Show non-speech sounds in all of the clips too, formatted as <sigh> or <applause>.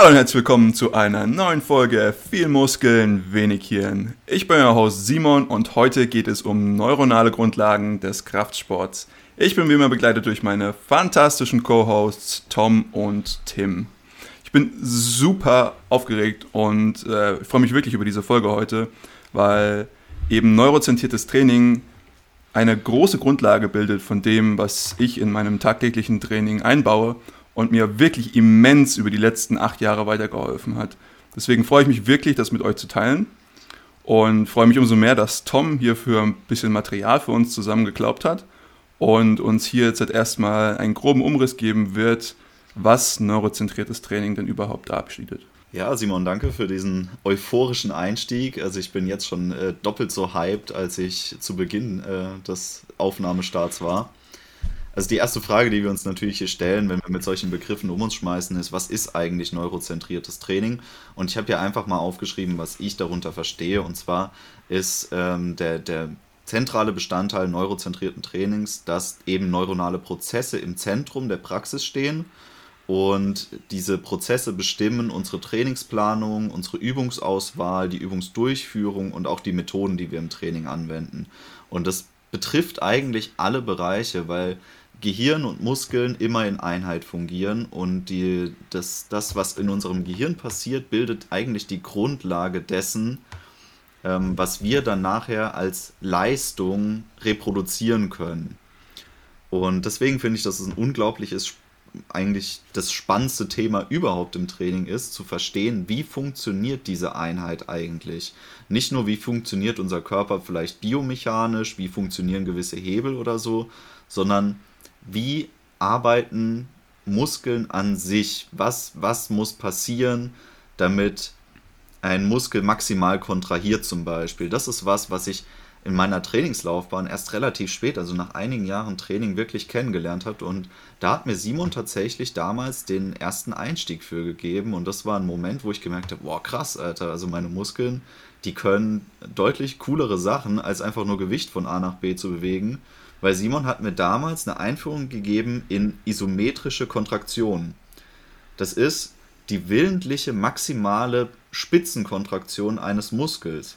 Hallo und herzlich willkommen zu einer neuen Folge Viel Muskeln, wenig Hirn. Ich bin euer Host Simon und heute geht es um neuronale Grundlagen des Kraftsports. Ich bin wie immer begleitet durch meine fantastischen Co-Hosts Tom und Tim. Ich bin super aufgeregt und äh, freue mich wirklich über diese Folge heute, weil eben neurozentriertes Training eine große Grundlage bildet von dem, was ich in meinem tagtäglichen Training einbaue und mir wirklich immens über die letzten acht Jahre weitergeholfen hat. Deswegen freue ich mich wirklich, das mit euch zu teilen und freue mich umso mehr, dass Tom hierfür ein bisschen Material für uns zusammengeklaubt hat und uns hier jetzt erstmal einen groben Umriss geben wird, was neurozentriertes Training denn überhaupt verabschiedet. Ja, Simon, danke für diesen euphorischen Einstieg. Also ich bin jetzt schon äh, doppelt so hyped, als ich zu Beginn äh, des Aufnahmestarts war. Also die erste Frage, die wir uns natürlich hier stellen, wenn wir mit solchen Begriffen um uns schmeißen, ist, was ist eigentlich neurozentriertes Training? Und ich habe hier einfach mal aufgeschrieben, was ich darunter verstehe. Und zwar ist ähm, der, der zentrale Bestandteil neurozentrierten Trainings, dass eben neuronale Prozesse im Zentrum der Praxis stehen. Und diese Prozesse bestimmen unsere Trainingsplanung, unsere Übungsauswahl, die Übungsdurchführung und auch die Methoden, die wir im Training anwenden. Und das betrifft eigentlich alle Bereiche, weil Gehirn und Muskeln immer in Einheit fungieren und die, das, das, was in unserem Gehirn passiert, bildet eigentlich die Grundlage dessen, ähm, was wir dann nachher als Leistung reproduzieren können. Und deswegen finde ich, dass es ein unglaubliches, eigentlich das spannendste Thema überhaupt im Training ist, zu verstehen, wie funktioniert diese Einheit eigentlich. Nicht nur, wie funktioniert unser Körper vielleicht biomechanisch, wie funktionieren gewisse Hebel oder so, sondern wie arbeiten Muskeln an sich? Was, was muss passieren, damit ein Muskel maximal kontrahiert zum Beispiel? Das ist was, was ich in meiner Trainingslaufbahn erst relativ spät, also nach einigen Jahren Training, wirklich kennengelernt habe. Und da hat mir Simon tatsächlich damals den ersten Einstieg für gegeben. Und das war ein Moment, wo ich gemerkt habe, boah, krass, Alter, also meine Muskeln, die können deutlich coolere Sachen, als einfach nur Gewicht von A nach B zu bewegen weil Simon hat mir damals eine Einführung gegeben in isometrische Kontraktion. Das ist die willentliche maximale Spitzenkontraktion eines Muskels.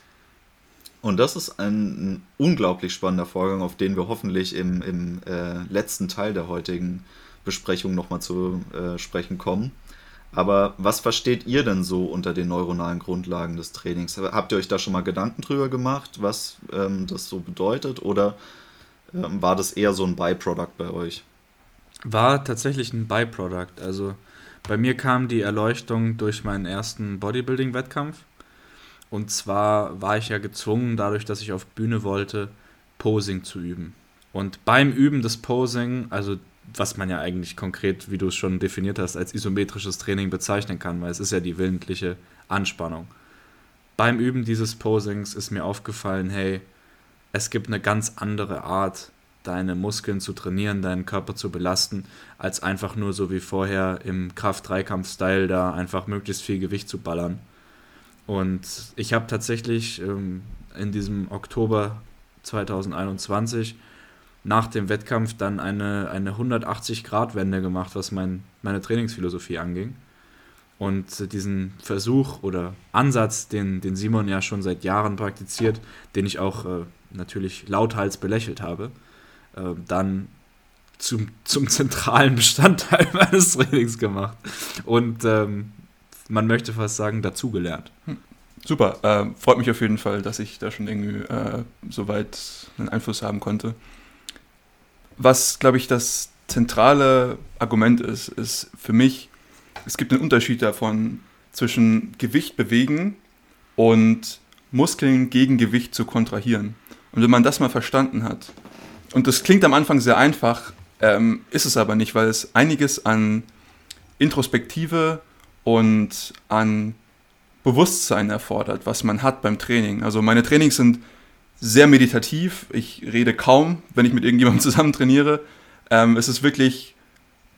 Und das ist ein, ein unglaublich spannender Vorgang, auf den wir hoffentlich im, im äh, letzten Teil der heutigen Besprechung nochmal zu äh, sprechen kommen. Aber was versteht ihr denn so unter den neuronalen Grundlagen des Trainings? Habt ihr euch da schon mal Gedanken drüber gemacht, was ähm, das so bedeutet? Oder war das eher so ein Byproduct bei euch? War tatsächlich ein Byproduct. Also bei mir kam die Erleuchtung durch meinen ersten Bodybuilding-Wettkampf. Und zwar war ich ja gezwungen, dadurch, dass ich auf Bühne wollte, Posing zu üben. Und beim Üben des Posing, also was man ja eigentlich konkret, wie du es schon definiert hast, als isometrisches Training bezeichnen kann, weil es ist ja die willentliche Anspannung. Beim Üben dieses Posings ist mir aufgefallen, hey, es gibt eine ganz andere Art, deine Muskeln zu trainieren, deinen Körper zu belasten, als einfach nur so wie vorher im Kraft-Dreikampf-Style da einfach möglichst viel Gewicht zu ballern. Und ich habe tatsächlich ähm, in diesem Oktober 2021 nach dem Wettkampf dann eine, eine 180-Grad-Wende gemacht, was mein, meine Trainingsphilosophie anging. Und diesen Versuch oder Ansatz, den, den Simon ja schon seit Jahren praktiziert, den ich auch äh, natürlich lauthals belächelt habe, äh, dann zum, zum zentralen Bestandteil <laughs> meines Trainings gemacht. Und ähm, man möchte fast sagen, dazugelernt. Hm. Super, äh, freut mich auf jeden Fall, dass ich da schon irgendwie äh, soweit einen Einfluss haben konnte. Was, glaube ich, das zentrale Argument ist, ist für mich, es gibt einen Unterschied davon zwischen Gewicht bewegen und Muskeln gegen Gewicht zu kontrahieren. Und wenn man das mal verstanden hat, und das klingt am Anfang sehr einfach, ähm, ist es aber nicht, weil es einiges an Introspektive und an Bewusstsein erfordert, was man hat beim Training. Also meine Trainings sind sehr meditativ. Ich rede kaum, wenn ich mit irgendjemandem <laughs> zusammen trainiere. Ähm, es ist wirklich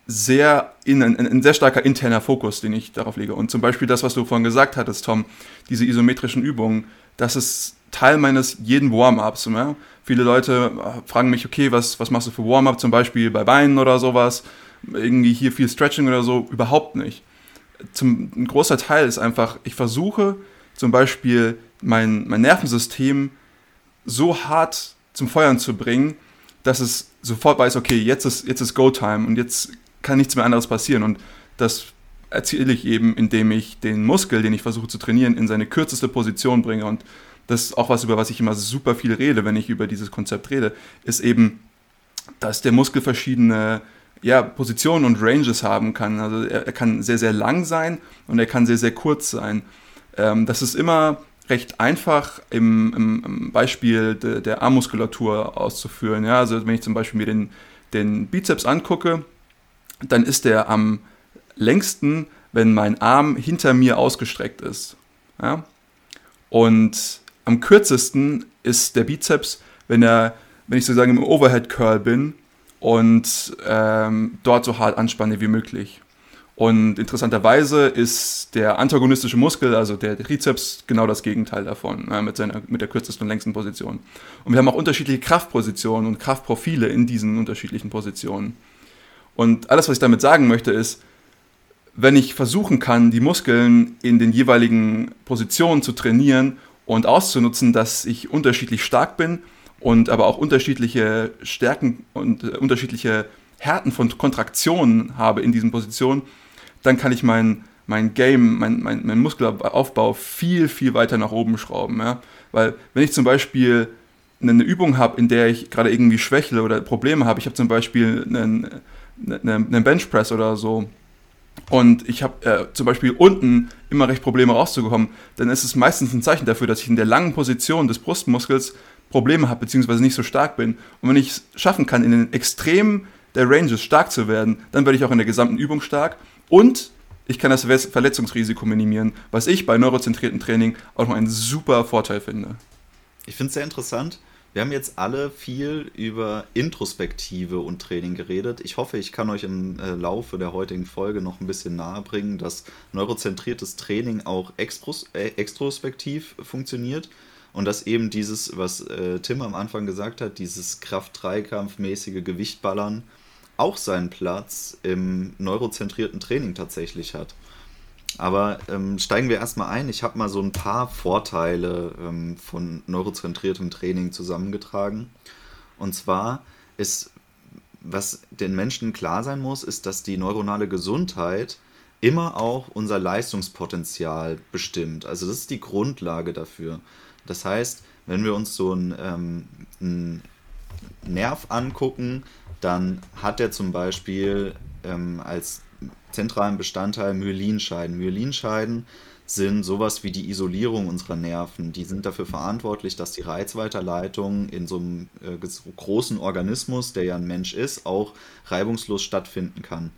sehr in, ein, ein, sehr starker interner Fokus, den ich darauf lege. Und zum Beispiel das, was du vorhin gesagt hattest, Tom, diese isometrischen Übungen, das ist Teil meines jeden Warm-ups. Ja? Viele Leute äh, fragen mich, okay, was, was machst du für Warm-up, zum Beispiel bei Beinen oder sowas? Irgendwie hier viel Stretching oder so? Überhaupt nicht. zum, ein großer Teil ist einfach, ich versuche zum Beispiel mein, mein Nervensystem so hart zum Feuern zu bringen, dass es sofort weiß, okay, jetzt ist, jetzt ist Go-Time und jetzt kann nichts mehr anderes passieren. Und das erziele ich eben, indem ich den Muskel, den ich versuche zu trainieren, in seine kürzeste Position bringe. Und das ist auch was, über was ich immer super viel rede, wenn ich über dieses Konzept rede, ist eben, dass der Muskel verschiedene ja, Positionen und Ranges haben kann. Also er, er, kann sehr, sehr lang sein und er kann sehr, sehr kurz sein. Ähm, das ist immer recht einfach im, im, im Beispiel de, der Armmuskulatur auszuführen. Ja, also wenn ich zum Beispiel mir den, den Bizeps angucke, dann ist der am längsten, wenn mein Arm hinter mir ausgestreckt ist. Ja? Und am kürzesten ist der Bizeps, wenn er, wenn ich sozusagen im Overhead Curl bin und ähm, dort so hart anspanne wie möglich. Und interessanterweise ist der antagonistische Muskel, also der Trizeps, genau das Gegenteil davon, äh, mit, seiner, mit der kürzesten und längsten Position. Und wir haben auch unterschiedliche Kraftpositionen und Kraftprofile in diesen unterschiedlichen Positionen. Und alles, was ich damit sagen möchte, ist, wenn ich versuchen kann, die Muskeln in den jeweiligen Positionen zu trainieren und auszunutzen, dass ich unterschiedlich stark bin und aber auch unterschiedliche Stärken und äh, unterschiedliche Härten von Kontraktionen habe in diesen Positionen, dann kann ich mein, mein Game, mein, mein, mein Muskelaufbau viel, viel weiter nach oben schrauben. Ja? Weil wenn ich zum Beispiel eine Übung habe, in der ich gerade irgendwie schwächle oder Probleme habe, ich habe zum Beispiel einen, einen Benchpress oder so, und ich habe äh, zum Beispiel unten immer recht Probleme rauszukommen, dann ist es meistens ein Zeichen dafür, dass ich in der langen Position des Brustmuskels Probleme habe, beziehungsweise nicht so stark bin. Und wenn ich es schaffen kann, in den Extremen der Ranges stark zu werden, dann werde ich auch in der gesamten Übung stark und ich kann das Verletzungsrisiko minimieren, was ich bei neurozentriertem Training auch noch einen super Vorteil finde. Ich finde es sehr interessant. Wir haben jetzt alle viel über Introspektive und Training geredet. Ich hoffe, ich kann euch im äh, Laufe der heutigen Folge noch ein bisschen nahe bringen, dass neurozentriertes Training auch äh, extrospektiv funktioniert und dass eben dieses, was äh, Tim am Anfang gesagt hat, dieses Kraft-Dreikampf-mäßige Gewichtballern auch seinen Platz im neurozentrierten Training tatsächlich hat. Aber ähm, steigen wir erstmal ein. Ich habe mal so ein paar Vorteile ähm, von neurozentriertem Training zusammengetragen. Und zwar ist, was den Menschen klar sein muss, ist, dass die neuronale Gesundheit immer auch unser Leistungspotenzial bestimmt. Also das ist die Grundlage dafür. Das heißt, wenn wir uns so einen, ähm, einen Nerv angucken, dann hat er zum Beispiel ähm, als zentralen Bestandteil Myelinscheiden. Myelinscheiden sind sowas wie die Isolierung unserer Nerven. Die sind dafür verantwortlich, dass die Reizweiterleitung in so einem äh, großen Organismus, der ja ein Mensch ist, auch reibungslos stattfinden kann.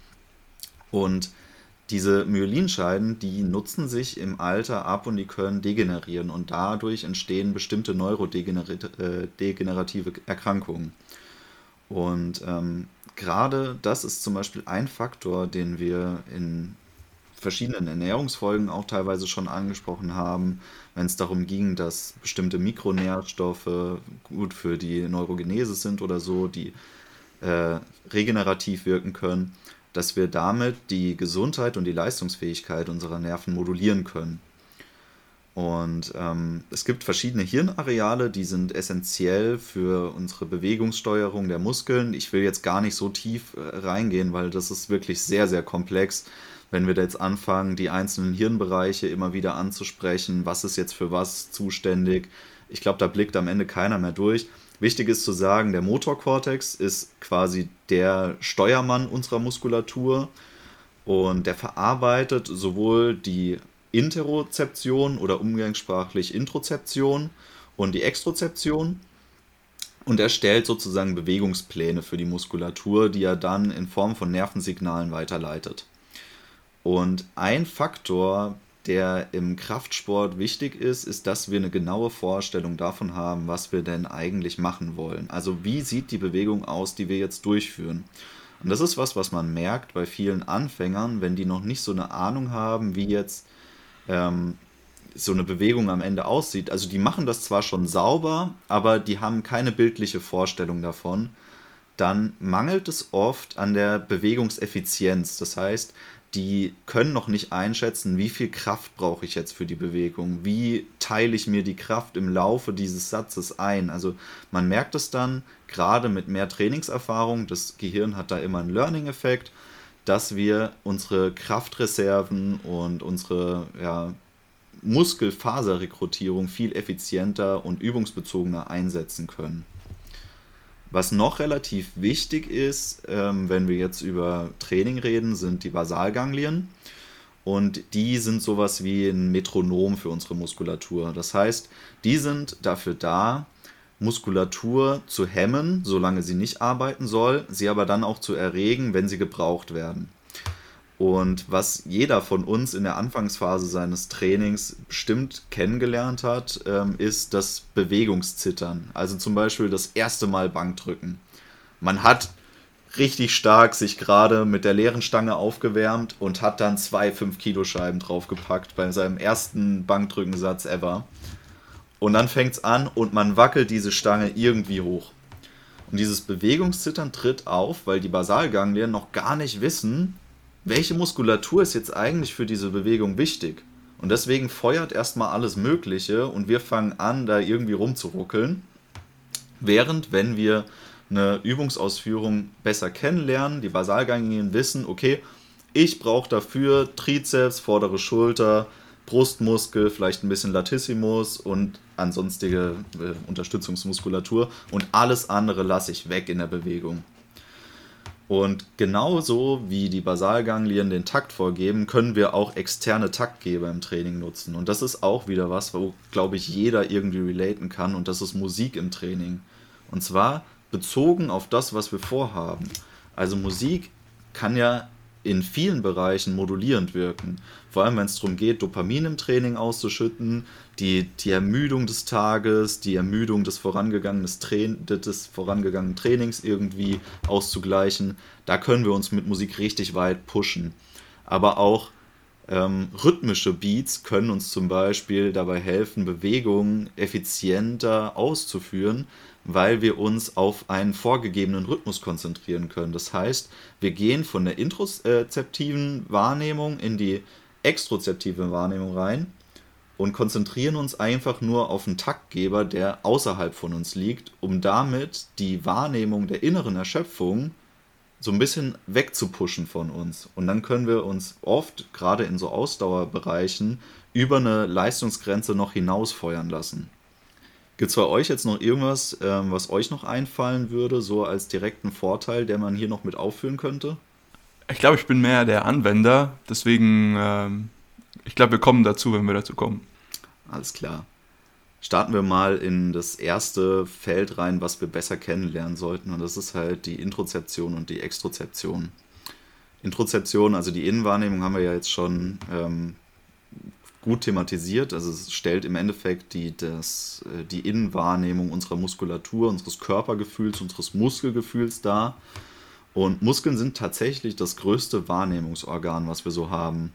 Und diese Myelinscheiden, die nutzen sich im Alter ab und die können degenerieren und dadurch entstehen bestimmte neurodegenerative äh, Erkrankungen. Und ähm, gerade das ist zum Beispiel ein Faktor, den wir in verschiedenen Ernährungsfolgen auch teilweise schon angesprochen haben, wenn es darum ging, dass bestimmte Mikronährstoffe gut für die Neurogenese sind oder so, die äh, regenerativ wirken können, dass wir damit die Gesundheit und die Leistungsfähigkeit unserer Nerven modulieren können. Und ähm, es gibt verschiedene Hirnareale, die sind essentiell für unsere Bewegungssteuerung der Muskeln. Ich will jetzt gar nicht so tief äh, reingehen, weil das ist wirklich sehr, sehr komplex. Wenn wir da jetzt anfangen, die einzelnen Hirnbereiche immer wieder anzusprechen, was ist jetzt für was zuständig, ich glaube, da blickt am Ende keiner mehr durch. Wichtig ist zu sagen, der Motorkortex ist quasi der Steuermann unserer Muskulatur und der verarbeitet sowohl die Interozeption oder umgangssprachlich Introzeption und die Extrozeption und erstellt sozusagen Bewegungspläne für die Muskulatur, die er dann in Form von Nervensignalen weiterleitet. Und ein Faktor, der im Kraftsport wichtig ist, ist, dass wir eine genaue Vorstellung davon haben, was wir denn eigentlich machen wollen. Also wie sieht die Bewegung aus, die wir jetzt durchführen. Und das ist was, was man merkt bei vielen Anfängern, wenn die noch nicht so eine Ahnung haben, wie jetzt ähm, so eine Bewegung am Ende aussieht. Also die machen das zwar schon sauber, aber die haben keine bildliche Vorstellung davon. Dann mangelt es oft an der Bewegungseffizienz. Das heißt, die können noch nicht einschätzen, wie viel Kraft brauche ich jetzt für die Bewegung, wie teile ich mir die Kraft im Laufe dieses Satzes ein. Also man merkt es dann, gerade mit mehr Trainingserfahrung, das Gehirn hat da immer einen Learning-Effekt, dass wir unsere Kraftreserven und unsere ja, Muskelfaserrekrutierung viel effizienter und übungsbezogener einsetzen können. Was noch relativ wichtig ist, ähm, wenn wir jetzt über Training reden, sind die Basalganglien. Und die sind sowas wie ein Metronom für unsere Muskulatur. Das heißt, die sind dafür da, Muskulatur zu hemmen, solange sie nicht arbeiten soll, sie aber dann auch zu erregen, wenn sie gebraucht werden. Und was jeder von uns in der Anfangsphase seines Trainings bestimmt kennengelernt hat, ähm, ist das Bewegungszittern. Also zum Beispiel das erste Mal Bankdrücken. Man hat richtig stark sich gerade mit der leeren Stange aufgewärmt und hat dann zwei 5-Kilo-Scheiben draufgepackt bei seinem ersten Bankdrückensatz ever. Und dann fängt es an und man wackelt diese Stange irgendwie hoch. Und dieses Bewegungszittern tritt auf, weil die Basalganglien noch gar nicht wissen, welche Muskulatur ist jetzt eigentlich für diese Bewegung wichtig? Und deswegen feuert erstmal alles Mögliche und wir fangen an, da irgendwie rumzuruckeln. Während, wenn wir eine Übungsausführung besser kennenlernen, die Basalganglien wissen, okay, ich brauche dafür Trizeps, vordere Schulter, Brustmuskel, vielleicht ein bisschen Latissimus und ansonstige äh, Unterstützungsmuskulatur und alles andere lasse ich weg in der Bewegung. Und genauso wie die Basalganglien den Takt vorgeben, können wir auch externe Taktgeber im Training nutzen. Und das ist auch wieder was, wo, glaube ich, jeder irgendwie relaten kann. Und das ist Musik im Training. Und zwar bezogen auf das, was wir vorhaben. Also Musik kann ja in vielen Bereichen modulierend wirken. Vor allem, wenn es darum geht, Dopamin im Training auszuschütten, die, die Ermüdung des Tages, die Ermüdung des vorangegangenen, des vorangegangenen Trainings irgendwie auszugleichen. Da können wir uns mit Musik richtig weit pushen. Aber auch ähm, rhythmische Beats können uns zum Beispiel dabei helfen, Bewegungen effizienter auszuführen, weil wir uns auf einen vorgegebenen Rhythmus konzentrieren können. Das heißt, wir gehen von der introzeptiven Wahrnehmung in die extrozeptive Wahrnehmung rein und konzentrieren uns einfach nur auf einen Taktgeber, der außerhalb von uns liegt, um damit die Wahrnehmung der inneren Erschöpfung so ein bisschen wegzupushen von uns. Und dann können wir uns oft, gerade in so Ausdauerbereichen, über eine Leistungsgrenze noch hinausfeuern lassen. Gibt es bei euch jetzt noch irgendwas, ähm, was euch noch einfallen würde, so als direkten Vorteil, der man hier noch mit aufführen könnte? Ich glaube, ich bin mehr der Anwender, deswegen, ähm, ich glaube, wir kommen dazu, wenn wir dazu kommen. Alles klar. Starten wir mal in das erste Feld rein, was wir besser kennenlernen sollten, und das ist halt die Introzeption und die Extrozeption. Introzeption, also die Innenwahrnehmung, haben wir ja jetzt schon ähm, gut thematisiert. Also es stellt im Endeffekt die, das, äh, die Innenwahrnehmung unserer Muskulatur, unseres Körpergefühls, unseres Muskelgefühls dar. Und Muskeln sind tatsächlich das größte Wahrnehmungsorgan, was wir so haben.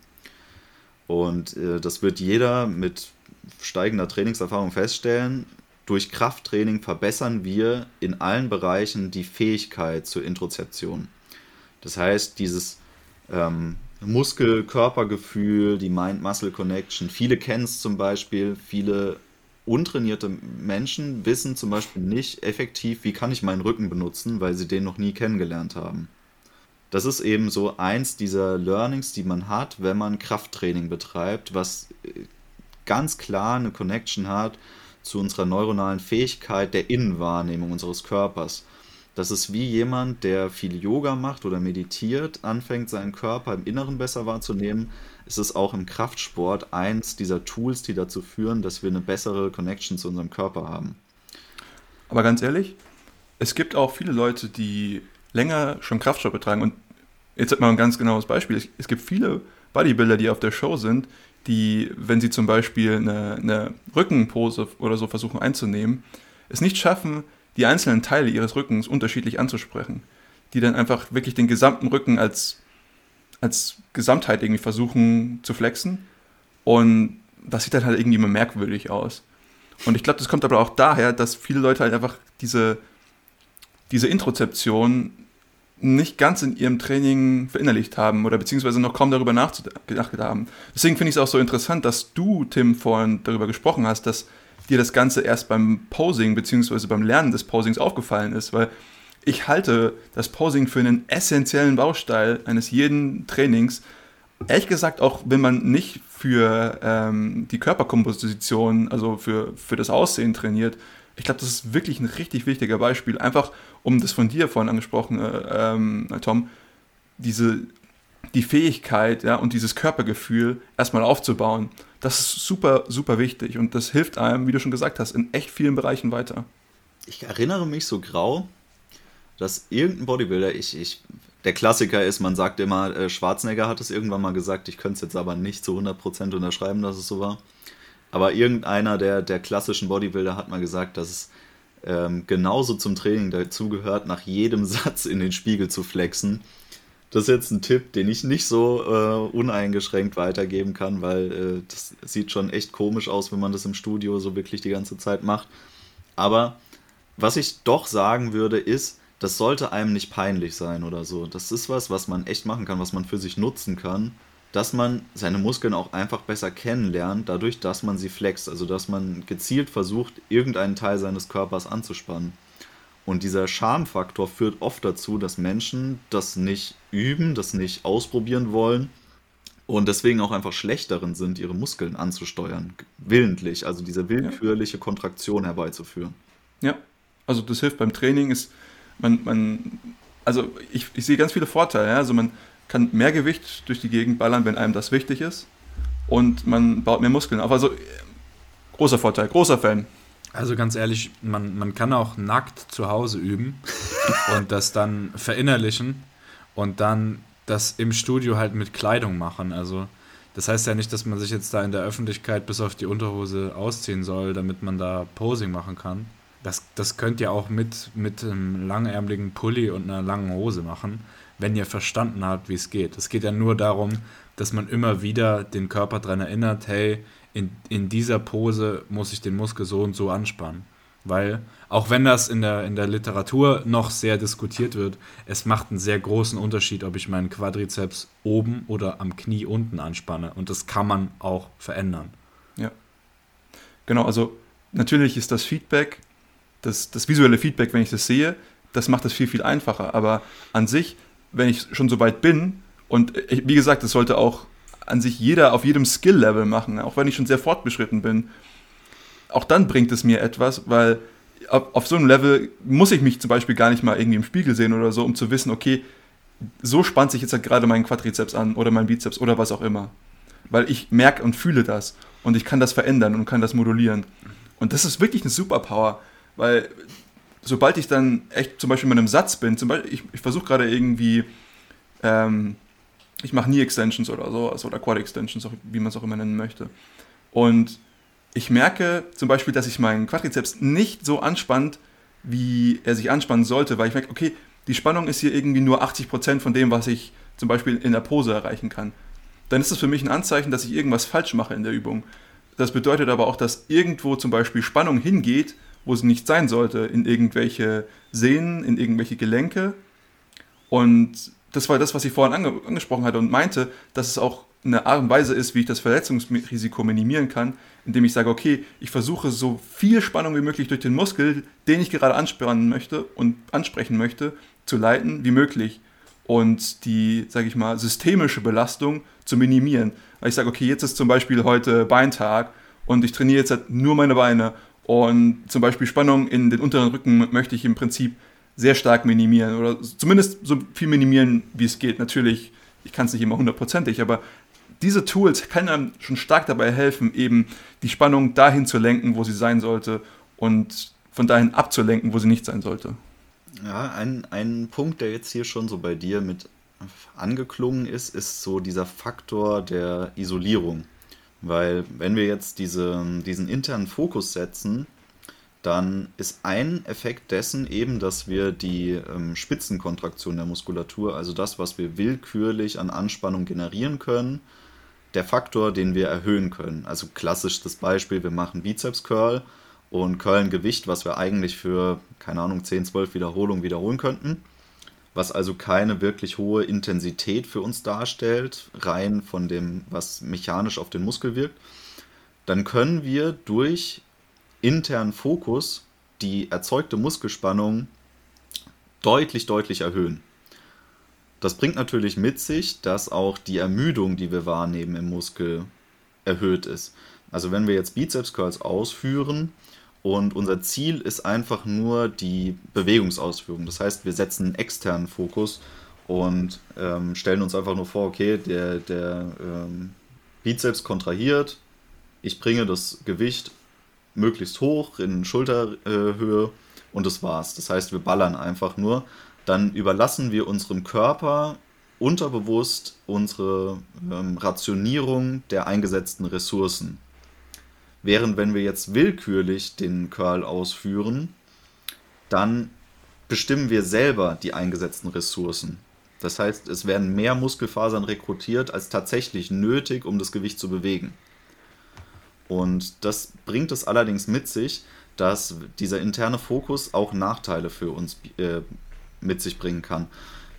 Und äh, das wird jeder mit steigender Trainingserfahrung feststellen. Durch Krafttraining verbessern wir in allen Bereichen die Fähigkeit zur Introzeption. Das heißt, dieses ähm, Muskel-Körpergefühl, die Mind-Muscle-Connection. Viele kennen es zum Beispiel, viele untrainierte Menschen wissen zum Beispiel nicht effektiv, wie kann ich meinen Rücken benutzen, weil sie den noch nie kennengelernt haben. Das ist eben so eins dieser Learnings, die man hat, wenn man Krafttraining betreibt, was ganz klar eine Connection hat zu unserer neuronalen Fähigkeit der Innenwahrnehmung unseres Körpers. Das ist wie jemand, der viel Yoga macht oder meditiert, anfängt, seinen Körper im Inneren besser wahrzunehmen. Es ist auch im Kraftsport eins dieser Tools, die dazu führen, dass wir eine bessere Connection zu unserem Körper haben. Aber ganz ehrlich, es gibt auch viele Leute, die länger schon Kraftsport betreiben. Und jetzt hat man ein ganz genaues Beispiel. Es gibt viele Bodybuilder, die auf der Show sind, die, wenn sie zum Beispiel eine, eine Rückenpose oder so versuchen einzunehmen, es nicht schaffen, die einzelnen Teile ihres Rückens unterschiedlich anzusprechen. Die dann einfach wirklich den gesamten Rücken als, als Gesamtheit irgendwie versuchen zu flexen. Und das sieht dann halt irgendwie immer merkwürdig aus. Und ich glaube, das kommt aber auch daher, dass viele Leute halt einfach diese, diese Introzeption nicht ganz in ihrem Training verinnerlicht haben oder beziehungsweise noch kaum darüber nachgedacht haben. Deswegen finde ich es auch so interessant, dass du, Tim, vorhin darüber gesprochen hast, dass dir das Ganze erst beim Posing beziehungsweise beim Lernen des Posings aufgefallen ist, weil ich halte das Posing für einen essentiellen Baustein eines jeden Trainings. Ehrlich gesagt, auch wenn man nicht für ähm, die Körperkomposition, also für, für das Aussehen trainiert, ich glaube, das ist wirklich ein richtig wichtiger Beispiel. Einfach, um das von dir vorhin angesprochen, äh, ähm, Tom, diese, die Fähigkeit ja, und dieses Körpergefühl erstmal aufzubauen. Das ist super, super wichtig und das hilft einem, wie du schon gesagt hast, in echt vielen Bereichen weiter. Ich erinnere mich so grau, dass irgendein Bodybuilder, ich, ich, der Klassiker ist, man sagt immer, äh, Schwarzenegger hat es irgendwann mal gesagt, ich könnte es jetzt aber nicht zu 100% unterschreiben, dass es so war. Aber irgendeiner der, der klassischen Bodybuilder hat mal gesagt, dass es ähm, genauso zum Training dazugehört, nach jedem <laughs> Satz in den Spiegel zu flexen. Das ist jetzt ein Tipp, den ich nicht so äh, uneingeschränkt weitergeben kann, weil äh, das sieht schon echt komisch aus, wenn man das im Studio so wirklich die ganze Zeit macht. Aber was ich doch sagen würde, ist, das sollte einem nicht peinlich sein oder so. Das ist was, was man echt machen kann, was man für sich nutzen kann dass man seine Muskeln auch einfach besser kennenlernt, dadurch, dass man sie flext, also dass man gezielt versucht, irgendeinen Teil seines Körpers anzuspannen. Und dieser Schamfaktor führt oft dazu, dass Menschen das nicht üben, das nicht ausprobieren wollen und deswegen auch einfach schlechteren sind, ihre Muskeln anzusteuern, willentlich, also diese willkürliche Kontraktion herbeizuführen. Ja, also das hilft beim Training, ist man, man also ich, ich sehe ganz viele Vorteile, ja? also man kann mehr Gewicht durch die Gegend ballern, wenn einem das wichtig ist. Und man baut mehr Muskeln auf. Also großer Vorteil, großer Fan. Also ganz ehrlich, man, man kann auch nackt zu Hause üben <laughs> und das dann verinnerlichen und dann das im Studio halt mit Kleidung machen. Also das heißt ja nicht, dass man sich jetzt da in der Öffentlichkeit bis auf die Unterhose ausziehen soll, damit man da Posing machen kann. Das, das könnt ihr auch mit, mit einem langärmeligen Pulli und einer langen Hose machen wenn ihr verstanden habt, wie es geht. Es geht ja nur darum, dass man immer wieder den Körper daran erinnert, hey, in, in dieser Pose muss ich den Muskel so und so anspannen. Weil, auch wenn das in der, in der Literatur noch sehr diskutiert wird, es macht einen sehr großen Unterschied, ob ich meinen Quadrizeps oben oder am Knie unten anspanne. Und das kann man auch verändern. Ja. Genau, also natürlich ist das Feedback, das, das visuelle Feedback, wenn ich das sehe, das macht es viel, viel einfacher. Aber an sich wenn ich schon so weit bin, und ich, wie gesagt, das sollte auch an sich jeder auf jedem Skill-Level machen, auch wenn ich schon sehr fortbeschritten bin, auch dann bringt es mir etwas, weil auf, auf so einem Level muss ich mich zum Beispiel gar nicht mal irgendwie im Spiegel sehen oder so, um zu wissen, okay, so spannt sich jetzt halt gerade mein Quadrizeps an oder mein Bizeps oder was auch immer. Weil ich merke und fühle das und ich kann das verändern und kann das modulieren. Und das ist wirklich eine Superpower, weil sobald ich dann echt zum Beispiel in einem Satz bin, zum Beispiel, ich, ich versuche gerade irgendwie, ähm, ich mache Knee-Extensions oder sowas oder Quad-Extensions, wie man es auch immer nennen möchte. Und ich merke zum Beispiel, dass sich mein Quadrizeps nicht so anspannt, wie er sich anspannen sollte, weil ich merke, okay, die Spannung ist hier irgendwie nur 80% von dem, was ich zum Beispiel in der Pose erreichen kann. Dann ist es für mich ein Anzeichen, dass ich irgendwas falsch mache in der Übung. Das bedeutet aber auch, dass irgendwo zum Beispiel Spannung hingeht wo sie nicht sein sollte, in irgendwelche Sehnen, in irgendwelche Gelenke. Und das war das, was ich vorhin ange angesprochen hatte und meinte, dass es auch eine Art und Weise ist, wie ich das Verletzungsrisiko minimieren kann, indem ich sage, okay, ich versuche so viel Spannung wie möglich durch den Muskel, den ich gerade anspannen möchte und ansprechen möchte, zu leiten wie möglich und die, sage ich mal, systemische Belastung zu minimieren. Weil ich sage, okay, jetzt ist zum Beispiel heute Beintag und ich trainiere jetzt halt nur meine Beine und zum Beispiel Spannung in den unteren Rücken möchte ich im Prinzip sehr stark minimieren oder zumindest so viel minimieren, wie es geht. Natürlich, ich kann es nicht immer hundertprozentig, aber diese Tools können einem schon stark dabei helfen, eben die Spannung dahin zu lenken, wo sie sein sollte und von dahin abzulenken, wo sie nicht sein sollte. Ja, ein, ein Punkt, der jetzt hier schon so bei dir mit angeklungen ist, ist so dieser Faktor der Isolierung. Weil wenn wir jetzt diese, diesen internen Fokus setzen, dann ist ein Effekt dessen eben, dass wir die ähm, Spitzenkontraktion der Muskulatur, also das, was wir willkürlich an Anspannung generieren können, der Faktor, den wir erhöhen können. Also klassisch das Beispiel, wir machen Bizeps Curl und curlen Gewicht, was wir eigentlich für, keine Ahnung, 10, 12 Wiederholungen wiederholen könnten. Was also keine wirklich hohe Intensität für uns darstellt, rein von dem, was mechanisch auf den Muskel wirkt, dann können wir durch internen Fokus die erzeugte Muskelspannung deutlich, deutlich erhöhen. Das bringt natürlich mit sich, dass auch die Ermüdung, die wir wahrnehmen im Muskel, erhöht ist. Also wenn wir jetzt Bizeps Curls ausführen und unser Ziel ist einfach nur die Bewegungsausführung, das heißt, wir setzen einen externen Fokus und ähm, stellen uns einfach nur vor, okay, der, der ähm, Bizeps kontrahiert, ich bringe das Gewicht möglichst hoch in Schulterhöhe und das war's. Das heißt, wir ballern einfach nur. Dann überlassen wir unserem Körper unterbewusst unsere ähm, Rationierung der eingesetzten Ressourcen. Während wenn wir jetzt willkürlich den Curl ausführen, dann bestimmen wir selber die eingesetzten Ressourcen. Das heißt, es werden mehr Muskelfasern rekrutiert als tatsächlich nötig, um das Gewicht zu bewegen. Und das bringt es allerdings mit sich, dass dieser interne Fokus auch Nachteile für uns äh, mit sich bringen kann.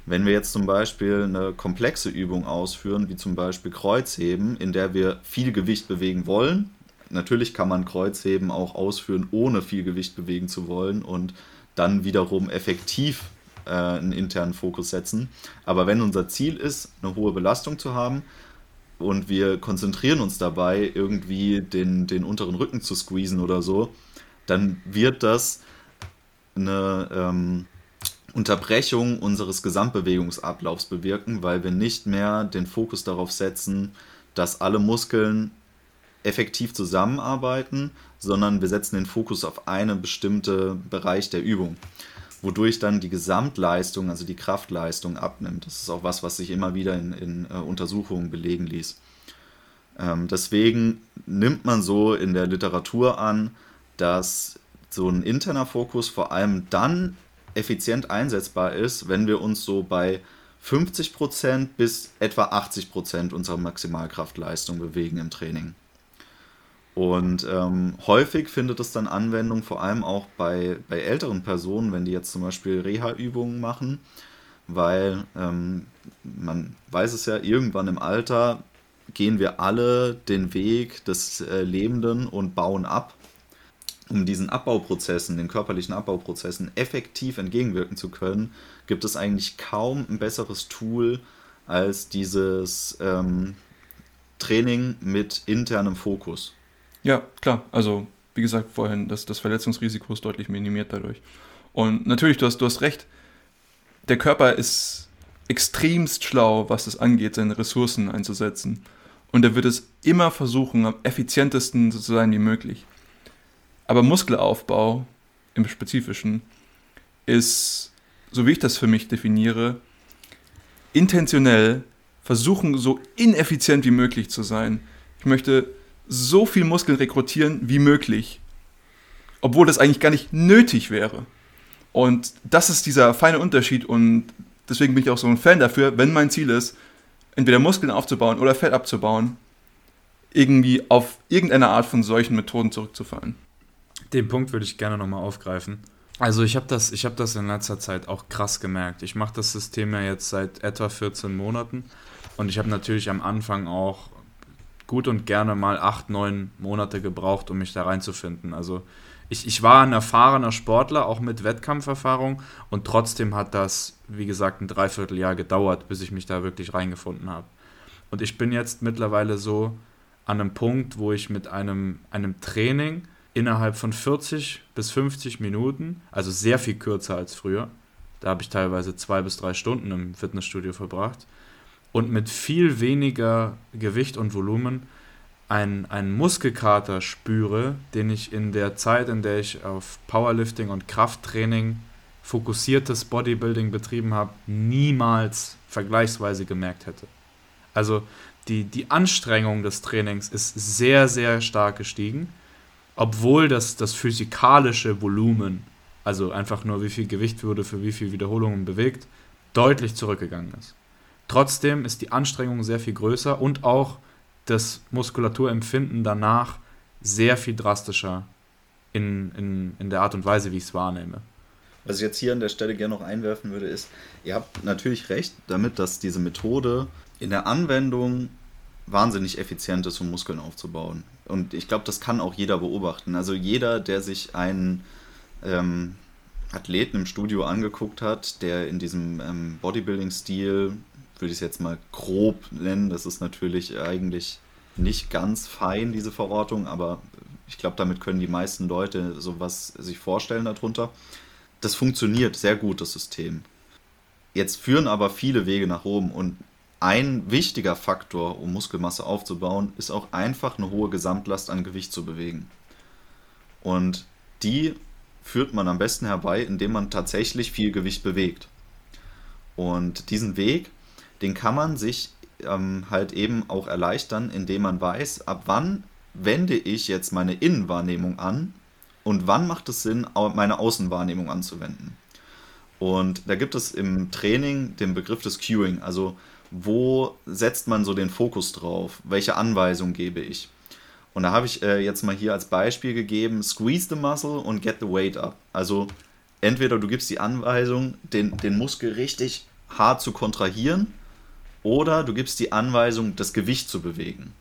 Wenn wir jetzt zum Beispiel eine komplexe Übung ausführen, wie zum Beispiel Kreuzheben, in der wir viel Gewicht bewegen wollen, natürlich kann man Kreuzheben auch ausführen, ohne viel Gewicht bewegen zu wollen und dann wiederum effektiv äh, einen internen Fokus setzen. Aber wenn unser Ziel ist, eine hohe Belastung zu haben, und wir konzentrieren uns dabei, irgendwie den, den unteren Rücken zu squeezen oder so, dann wird das eine ähm, Unterbrechung unseres Gesamtbewegungsablaufs bewirken, weil wir nicht mehr den Fokus darauf setzen, dass alle Muskeln effektiv zusammenarbeiten, sondern wir setzen den Fokus auf einen bestimmten Bereich der Übung, wodurch dann die Gesamtleistung, also die Kraftleistung abnimmt. Das ist auch was, was sich immer wieder in, in uh, Untersuchungen belegen ließ. Ähm, deswegen nimmt man so in der Literatur an, dass so ein interner Fokus vor allem dann effizient einsetzbar ist, wenn wir uns so bei 50% bis etwa 80% unserer Maximalkraftleistung bewegen im Training. Und ähm, häufig findet es dann Anwendung, vor allem auch bei, bei älteren Personen, wenn die jetzt zum Beispiel Reha-Übungen machen, weil ähm, man weiß es ja, irgendwann im Alter gehen wir alle den Weg des äh, Lebenden und bauen ab um diesen Abbauprozessen, den körperlichen Abbauprozessen effektiv entgegenwirken zu können, gibt es eigentlich kaum ein besseres Tool als dieses ähm, Training mit internem Fokus. Ja, klar. Also, wie gesagt, vorhin, das, das Verletzungsrisiko ist deutlich minimiert dadurch. Und natürlich, du hast, du hast recht, der Körper ist extremst schlau, was es angeht, seine Ressourcen einzusetzen. Und er wird es immer versuchen, am effizientesten zu sein wie möglich. Aber Muskelaufbau im Spezifischen ist, so wie ich das für mich definiere, intentionell versuchen, so ineffizient wie möglich zu sein. Ich möchte so viel Muskeln rekrutieren wie möglich, obwohl das eigentlich gar nicht nötig wäre. Und das ist dieser feine Unterschied und deswegen bin ich auch so ein Fan dafür, wenn mein Ziel ist, entweder Muskeln aufzubauen oder Fett abzubauen, irgendwie auf irgendeine Art von solchen Methoden zurückzufallen. Den Punkt würde ich gerne nochmal aufgreifen. Also ich habe das, hab das in letzter Zeit auch krass gemerkt. Ich mache das System ja jetzt seit etwa 14 Monaten und ich habe natürlich am Anfang auch gut und gerne mal 8, 9 Monate gebraucht, um mich da reinzufinden. Also ich, ich war ein erfahrener Sportler, auch mit Wettkampferfahrung und trotzdem hat das, wie gesagt, ein Dreivierteljahr gedauert, bis ich mich da wirklich reingefunden habe. Und ich bin jetzt mittlerweile so an einem Punkt, wo ich mit einem, einem Training innerhalb von 40 bis 50 Minuten, also sehr viel kürzer als früher. Da habe ich teilweise zwei bis drei Stunden im Fitnessstudio verbracht. Und mit viel weniger Gewicht und Volumen einen, einen Muskelkater spüre, den ich in der Zeit, in der ich auf Powerlifting und Krafttraining fokussiertes Bodybuilding betrieben habe, niemals vergleichsweise gemerkt hätte. Also die, die Anstrengung des Trainings ist sehr, sehr stark gestiegen obwohl das, das physikalische Volumen, also einfach nur wie viel Gewicht wurde für wie viel Wiederholungen bewegt, deutlich zurückgegangen ist. Trotzdem ist die Anstrengung sehr viel größer und auch das Muskulaturempfinden danach sehr viel drastischer in, in, in der Art und Weise, wie ich es wahrnehme. Was ich jetzt hier an der Stelle gerne noch einwerfen würde, ist, ihr habt natürlich recht damit, dass diese Methode in der Anwendung wahnsinnig effizient ist, um Muskeln aufzubauen. Und ich glaube, das kann auch jeder beobachten. Also jeder, der sich einen ähm, Athleten im Studio angeguckt hat, der in diesem ähm, Bodybuilding-Stil, würde ich es jetzt mal grob nennen, das ist natürlich eigentlich nicht ganz fein, diese Verortung, aber ich glaube, damit können die meisten Leute sowas sich vorstellen darunter. Das funktioniert sehr gut, das System. Jetzt führen aber viele Wege nach oben und ein wichtiger Faktor, um Muskelmasse aufzubauen, ist auch einfach eine hohe Gesamtlast an Gewicht zu bewegen. Und die führt man am besten herbei, indem man tatsächlich viel Gewicht bewegt. Und diesen Weg, den kann man sich ähm, halt eben auch erleichtern, indem man weiß, ab wann wende ich jetzt meine Innenwahrnehmung an und wann macht es Sinn, meine Außenwahrnehmung anzuwenden. Und da gibt es im Training den Begriff des Cueing, also wo setzt man so den Fokus drauf? Welche Anweisung gebe ich? Und da habe ich äh, jetzt mal hier als Beispiel gegeben, squeeze the muscle und get the weight up. Also entweder du gibst die Anweisung, den, den Muskel richtig hart zu kontrahieren, oder du gibst die Anweisung, das Gewicht zu bewegen.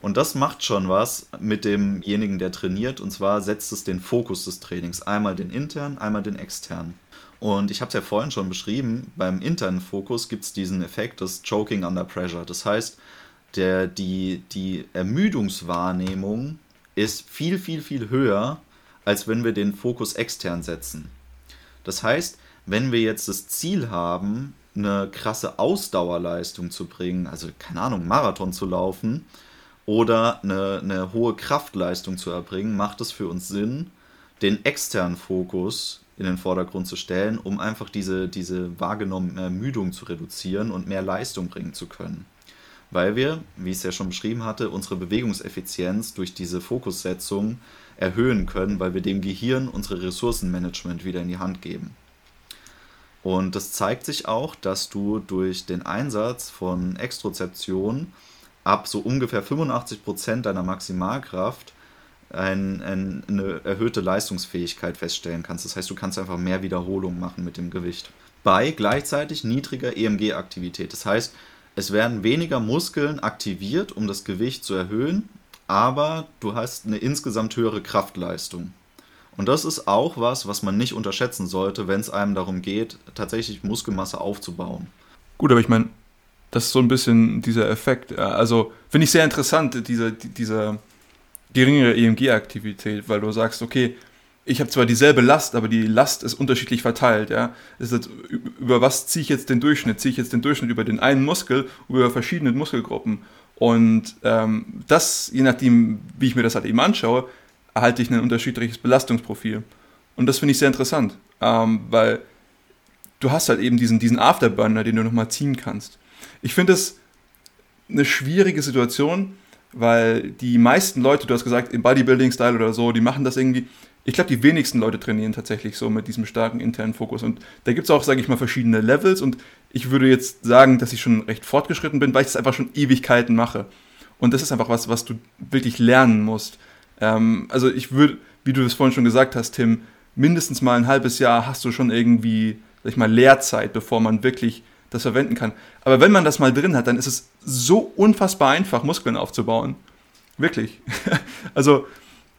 Und das macht schon was mit demjenigen, der trainiert. Und zwar setzt es den Fokus des Trainings. Einmal den internen, einmal den externen. Und ich habe es ja vorhin schon beschrieben, beim internen Fokus gibt es diesen Effekt des Choking under Pressure. Das heißt, der, die, die Ermüdungswahrnehmung ist viel, viel, viel höher, als wenn wir den Fokus extern setzen. Das heißt, wenn wir jetzt das Ziel haben, eine krasse Ausdauerleistung zu bringen, also keine Ahnung, Marathon zu laufen oder eine, eine hohe Kraftleistung zu erbringen, macht es für uns Sinn, den externen Fokus in den Vordergrund zu stellen, um einfach diese, diese wahrgenommene Ermüdung zu reduzieren und mehr Leistung bringen zu können. Weil wir, wie ich es ja schon beschrieben hatte, unsere Bewegungseffizienz durch diese Fokussetzung erhöhen können, weil wir dem Gehirn unsere Ressourcenmanagement wieder in die Hand geben. Und das zeigt sich auch, dass du durch den Einsatz von Extrozeption ab so ungefähr 85% deiner Maximalkraft ein, ein, eine erhöhte Leistungsfähigkeit feststellen kannst. Das heißt, du kannst einfach mehr Wiederholungen machen mit dem Gewicht. Bei gleichzeitig niedriger EMG-Aktivität. Das heißt, es werden weniger Muskeln aktiviert, um das Gewicht zu erhöhen, aber du hast eine insgesamt höhere Kraftleistung. Und das ist auch was, was man nicht unterschätzen sollte, wenn es einem darum geht, tatsächlich Muskelmasse aufzubauen. Gut, aber ich meine, das ist so ein bisschen dieser Effekt. Also finde ich sehr interessant, dieser, dieser geringere EMG-Aktivität, weil du sagst, okay, ich habe zwar dieselbe Last, aber die Last ist unterschiedlich verteilt. Ja? Ist über was ziehe ich jetzt den Durchschnitt? Ziehe ich jetzt den Durchschnitt über den einen Muskel, über verschiedene Muskelgruppen? Und ähm, das, je nachdem, wie ich mir das halt eben anschaue, erhalte ich ein unterschiedliches Belastungsprofil. Und das finde ich sehr interessant, ähm, weil du hast halt eben diesen, diesen Afterburner, den du nochmal ziehen kannst. Ich finde es eine schwierige Situation, weil die meisten Leute, du hast gesagt, im Bodybuilding-Style oder so, die machen das irgendwie. Ich glaube, die wenigsten Leute trainieren tatsächlich so mit diesem starken internen Fokus. Und da gibt es auch, sage ich mal, verschiedene Levels. Und ich würde jetzt sagen, dass ich schon recht fortgeschritten bin, weil ich es einfach schon Ewigkeiten mache. Und das ist einfach was, was du wirklich lernen musst. Ähm, also ich würde, wie du es vorhin schon gesagt hast, Tim, mindestens mal ein halbes Jahr hast du schon irgendwie, sag ich mal, Lehrzeit, bevor man wirklich das verwenden kann. Aber wenn man das mal drin hat, dann ist es so unfassbar einfach, Muskeln aufzubauen. Wirklich. <laughs> also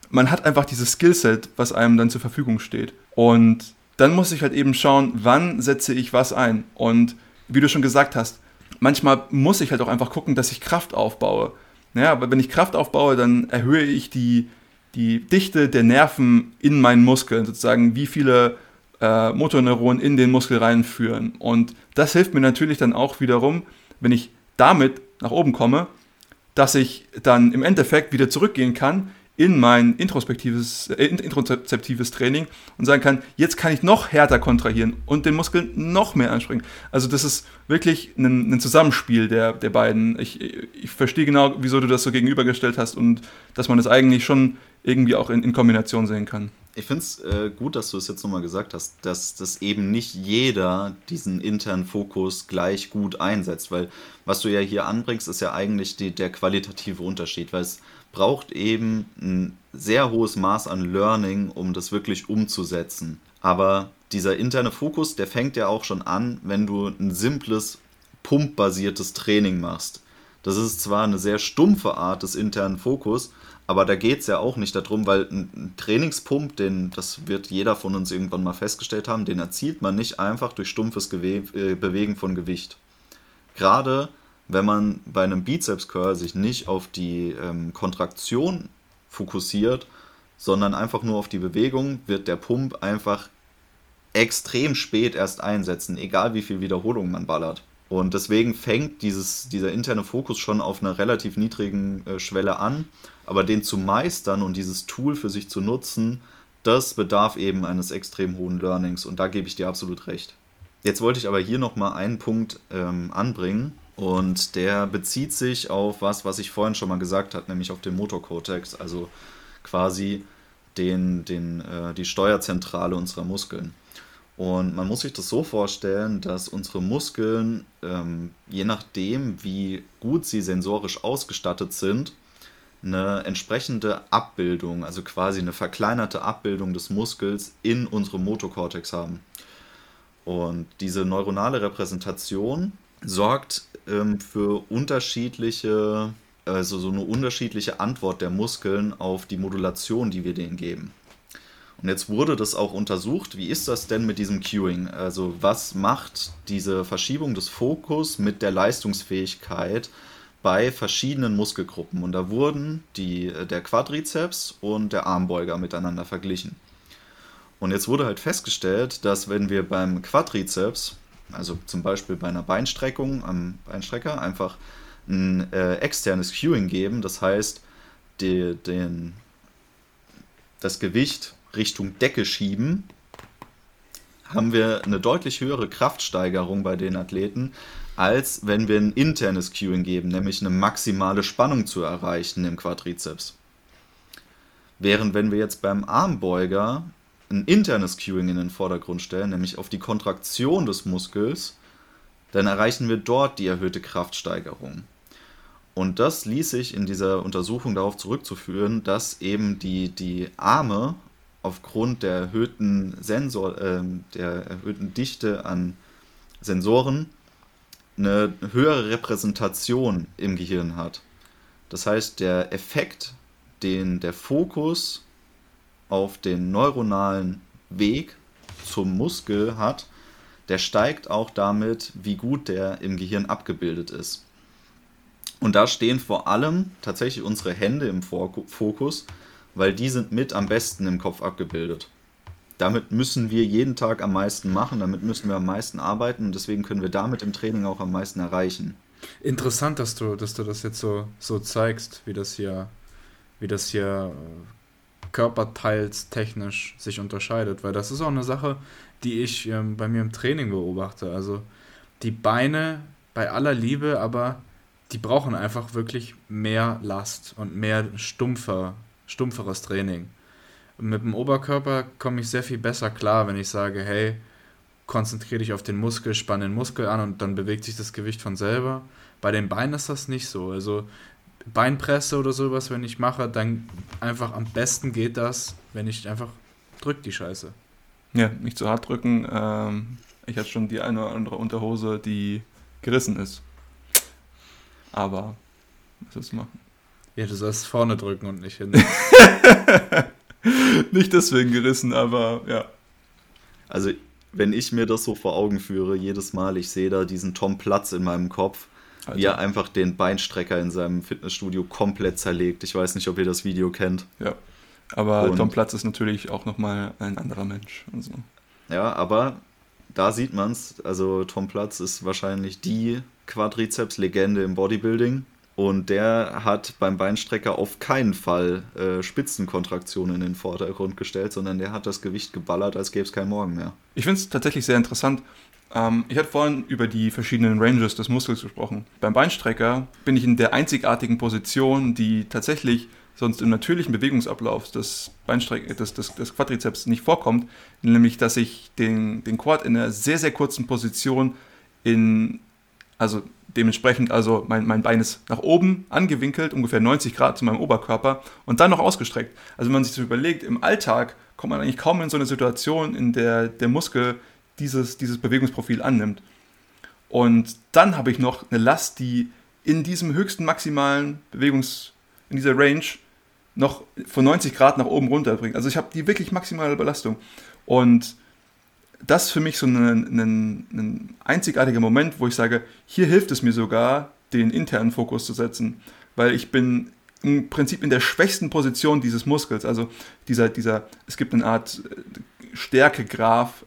man hat einfach dieses Skillset, was einem dann zur Verfügung steht. Und dann muss ich halt eben schauen, wann setze ich was ein. Und wie du schon gesagt hast, manchmal muss ich halt auch einfach gucken, dass ich Kraft aufbaue. Ja, aber wenn ich Kraft aufbaue, dann erhöhe ich die, die Dichte der Nerven in meinen Muskeln, sozusagen wie viele äh, Motorneuronen in den Muskel reinführen. Und das hilft mir natürlich dann auch wiederum, wenn ich damit nach oben komme, dass ich dann im Endeffekt wieder zurückgehen kann in mein introspektives, äh, introzeptives Training und sagen kann, jetzt kann ich noch härter kontrahieren und den Muskeln noch mehr anspringen. Also das ist wirklich ein, ein Zusammenspiel der, der beiden. Ich, ich verstehe genau, wieso du das so gegenübergestellt hast und dass man das eigentlich schon irgendwie auch in, in Kombination sehen kann. Ich finde es äh, gut, dass du es jetzt nochmal gesagt hast, dass, dass eben nicht jeder diesen internen Fokus gleich gut einsetzt, weil was du ja hier anbringst, ist ja eigentlich die, der qualitative Unterschied, weil es braucht eben ein sehr hohes Maß an Learning, um das wirklich umzusetzen. Aber dieser interne Fokus, der fängt ja auch schon an, wenn du ein simples pumpbasiertes Training machst. Das ist zwar eine sehr stumpfe Art des internen Fokus, aber da geht es ja auch nicht darum, weil ein Trainingspump, den, das wird jeder von uns irgendwann mal festgestellt haben, den erzielt man nicht einfach durch stumpfes Gewe äh, Bewegen von Gewicht. Gerade wenn man bei einem Bizeps Curl sich nicht auf die ähm, Kontraktion fokussiert, sondern einfach nur auf die Bewegung, wird der Pump einfach extrem spät erst einsetzen, egal wie viel Wiederholung man ballert. Und deswegen fängt dieses, dieser interne Fokus schon auf einer relativ niedrigen äh, Schwelle an. Aber den zu meistern und dieses Tool für sich zu nutzen, das bedarf eben eines extrem hohen Learnings. Und da gebe ich dir absolut recht. Jetzt wollte ich aber hier nochmal einen Punkt ähm, anbringen. Und der bezieht sich auf was, was ich vorhin schon mal gesagt habe, nämlich auf den Motorcortex, also quasi den, den, äh, die Steuerzentrale unserer Muskeln. Und man muss sich das so vorstellen, dass unsere Muskeln, ähm, je nachdem, wie gut sie sensorisch ausgestattet sind, eine entsprechende Abbildung, also quasi eine verkleinerte Abbildung des Muskels in unserem Motokortex haben. Und diese neuronale Repräsentation sorgt ähm, für unterschiedliche, also so eine unterschiedliche Antwort der Muskeln auf die Modulation, die wir denen geben. Und jetzt wurde das auch untersucht. Wie ist das denn mit diesem Cueing? Also was macht diese Verschiebung des Fokus mit der Leistungsfähigkeit bei verschiedenen Muskelgruppen? Und da wurden die, der Quadrizeps und der Armbeuger miteinander verglichen. Und jetzt wurde halt festgestellt, dass wenn wir beim Quadrizeps, also zum Beispiel bei einer Beinstreckung am Beinstrecker, einfach ein äh, externes Cueing geben, das heißt, die, den, das Gewicht Richtung Decke schieben, haben wir eine deutlich höhere Kraftsteigerung bei den Athleten, als wenn wir ein internes Cueing geben, nämlich eine maximale Spannung zu erreichen im Quadrizeps. Während wenn wir jetzt beim Armbeuger ein internes Cueing in den Vordergrund stellen, nämlich auf die Kontraktion des Muskels, dann erreichen wir dort die erhöhte Kraftsteigerung. Und das ließ sich in dieser Untersuchung darauf zurückzuführen, dass eben die, die Arme aufgrund der erhöhten Sensor, äh, der erhöhten Dichte an Sensoren eine höhere Repräsentation im Gehirn hat. Das heißt, der Effekt, den der Fokus auf den neuronalen Weg zum Muskel hat, der steigt auch damit, wie gut der im Gehirn abgebildet ist. Und da stehen vor allem tatsächlich unsere Hände im Fokus, weil die sind mit am besten im Kopf abgebildet. Damit müssen wir jeden Tag am meisten machen, damit müssen wir am meisten arbeiten und deswegen können wir damit im Training auch am meisten erreichen. Interessant, dass du, dass du das jetzt so, so zeigst, wie das hier, wie das hier äh, körperteilstechnisch sich unterscheidet, weil das ist auch eine Sache, die ich ähm, bei mir im Training beobachte. Also die Beine bei aller Liebe, aber die brauchen einfach wirklich mehr Last und mehr stumpfer stumpferes Training. Mit dem Oberkörper komme ich sehr viel besser klar, wenn ich sage, hey, konzentriere dich auf den Muskel, spann den Muskel an und dann bewegt sich das Gewicht von selber. Bei den Beinen ist das nicht so. Also Beinpresse oder sowas, wenn ich mache, dann einfach am besten geht das, wenn ich einfach drück die Scheiße. Ja, nicht zu hart drücken. Ähm, ich hatte schon die eine oder andere Unterhose, die gerissen ist. Aber was du machen? Ja, du sollst vorne drücken und nicht hin. <laughs> nicht deswegen gerissen, aber ja. Also, wenn ich mir das so vor Augen führe, jedes Mal, ich sehe da diesen Tom Platz in meinem Kopf, Alter. wie er einfach den Beinstrecker in seinem Fitnessstudio komplett zerlegt. Ich weiß nicht, ob ihr das Video kennt. Ja. Aber und Tom Platz ist natürlich auch nochmal ein anderer Mensch. Also. Ja, aber da sieht man es. Also, Tom Platz ist wahrscheinlich die Quadrizeps-Legende im Bodybuilding. Und der hat beim Beinstrecker auf keinen Fall äh, Spitzenkontraktionen in den Vordergrund gestellt, sondern der hat das Gewicht geballert, als gäbe es keinen Morgen mehr. Ich finde es tatsächlich sehr interessant. Ähm, ich hatte vorhin über die verschiedenen Ranges des Muskels gesprochen. Beim Beinstrecker bin ich in der einzigartigen Position, die tatsächlich sonst im natürlichen Bewegungsablauf des, Beinstreck des, des, des Quadrizeps nicht vorkommt, nämlich dass ich den, den Quad in einer sehr, sehr kurzen Position in, also Dementsprechend also mein, mein Bein ist nach oben angewinkelt, ungefähr 90 Grad zu meinem Oberkörper und dann noch ausgestreckt. Also wenn man sich das überlegt, im Alltag kommt man eigentlich kaum in so eine Situation, in der der Muskel dieses, dieses Bewegungsprofil annimmt. Und dann habe ich noch eine Last, die in diesem höchsten maximalen Bewegungs, in dieser Range noch von 90 Grad nach oben runter bringt. Also ich habe die wirklich maximale Belastung. Und das ist für mich so ein, ein, ein einzigartiger Moment, wo ich sage, hier hilft es mir sogar, den internen Fokus zu setzen, weil ich bin im Prinzip in der schwächsten Position dieses Muskels. Also dieser, dieser, es gibt eine Art äh, Stärkegraph,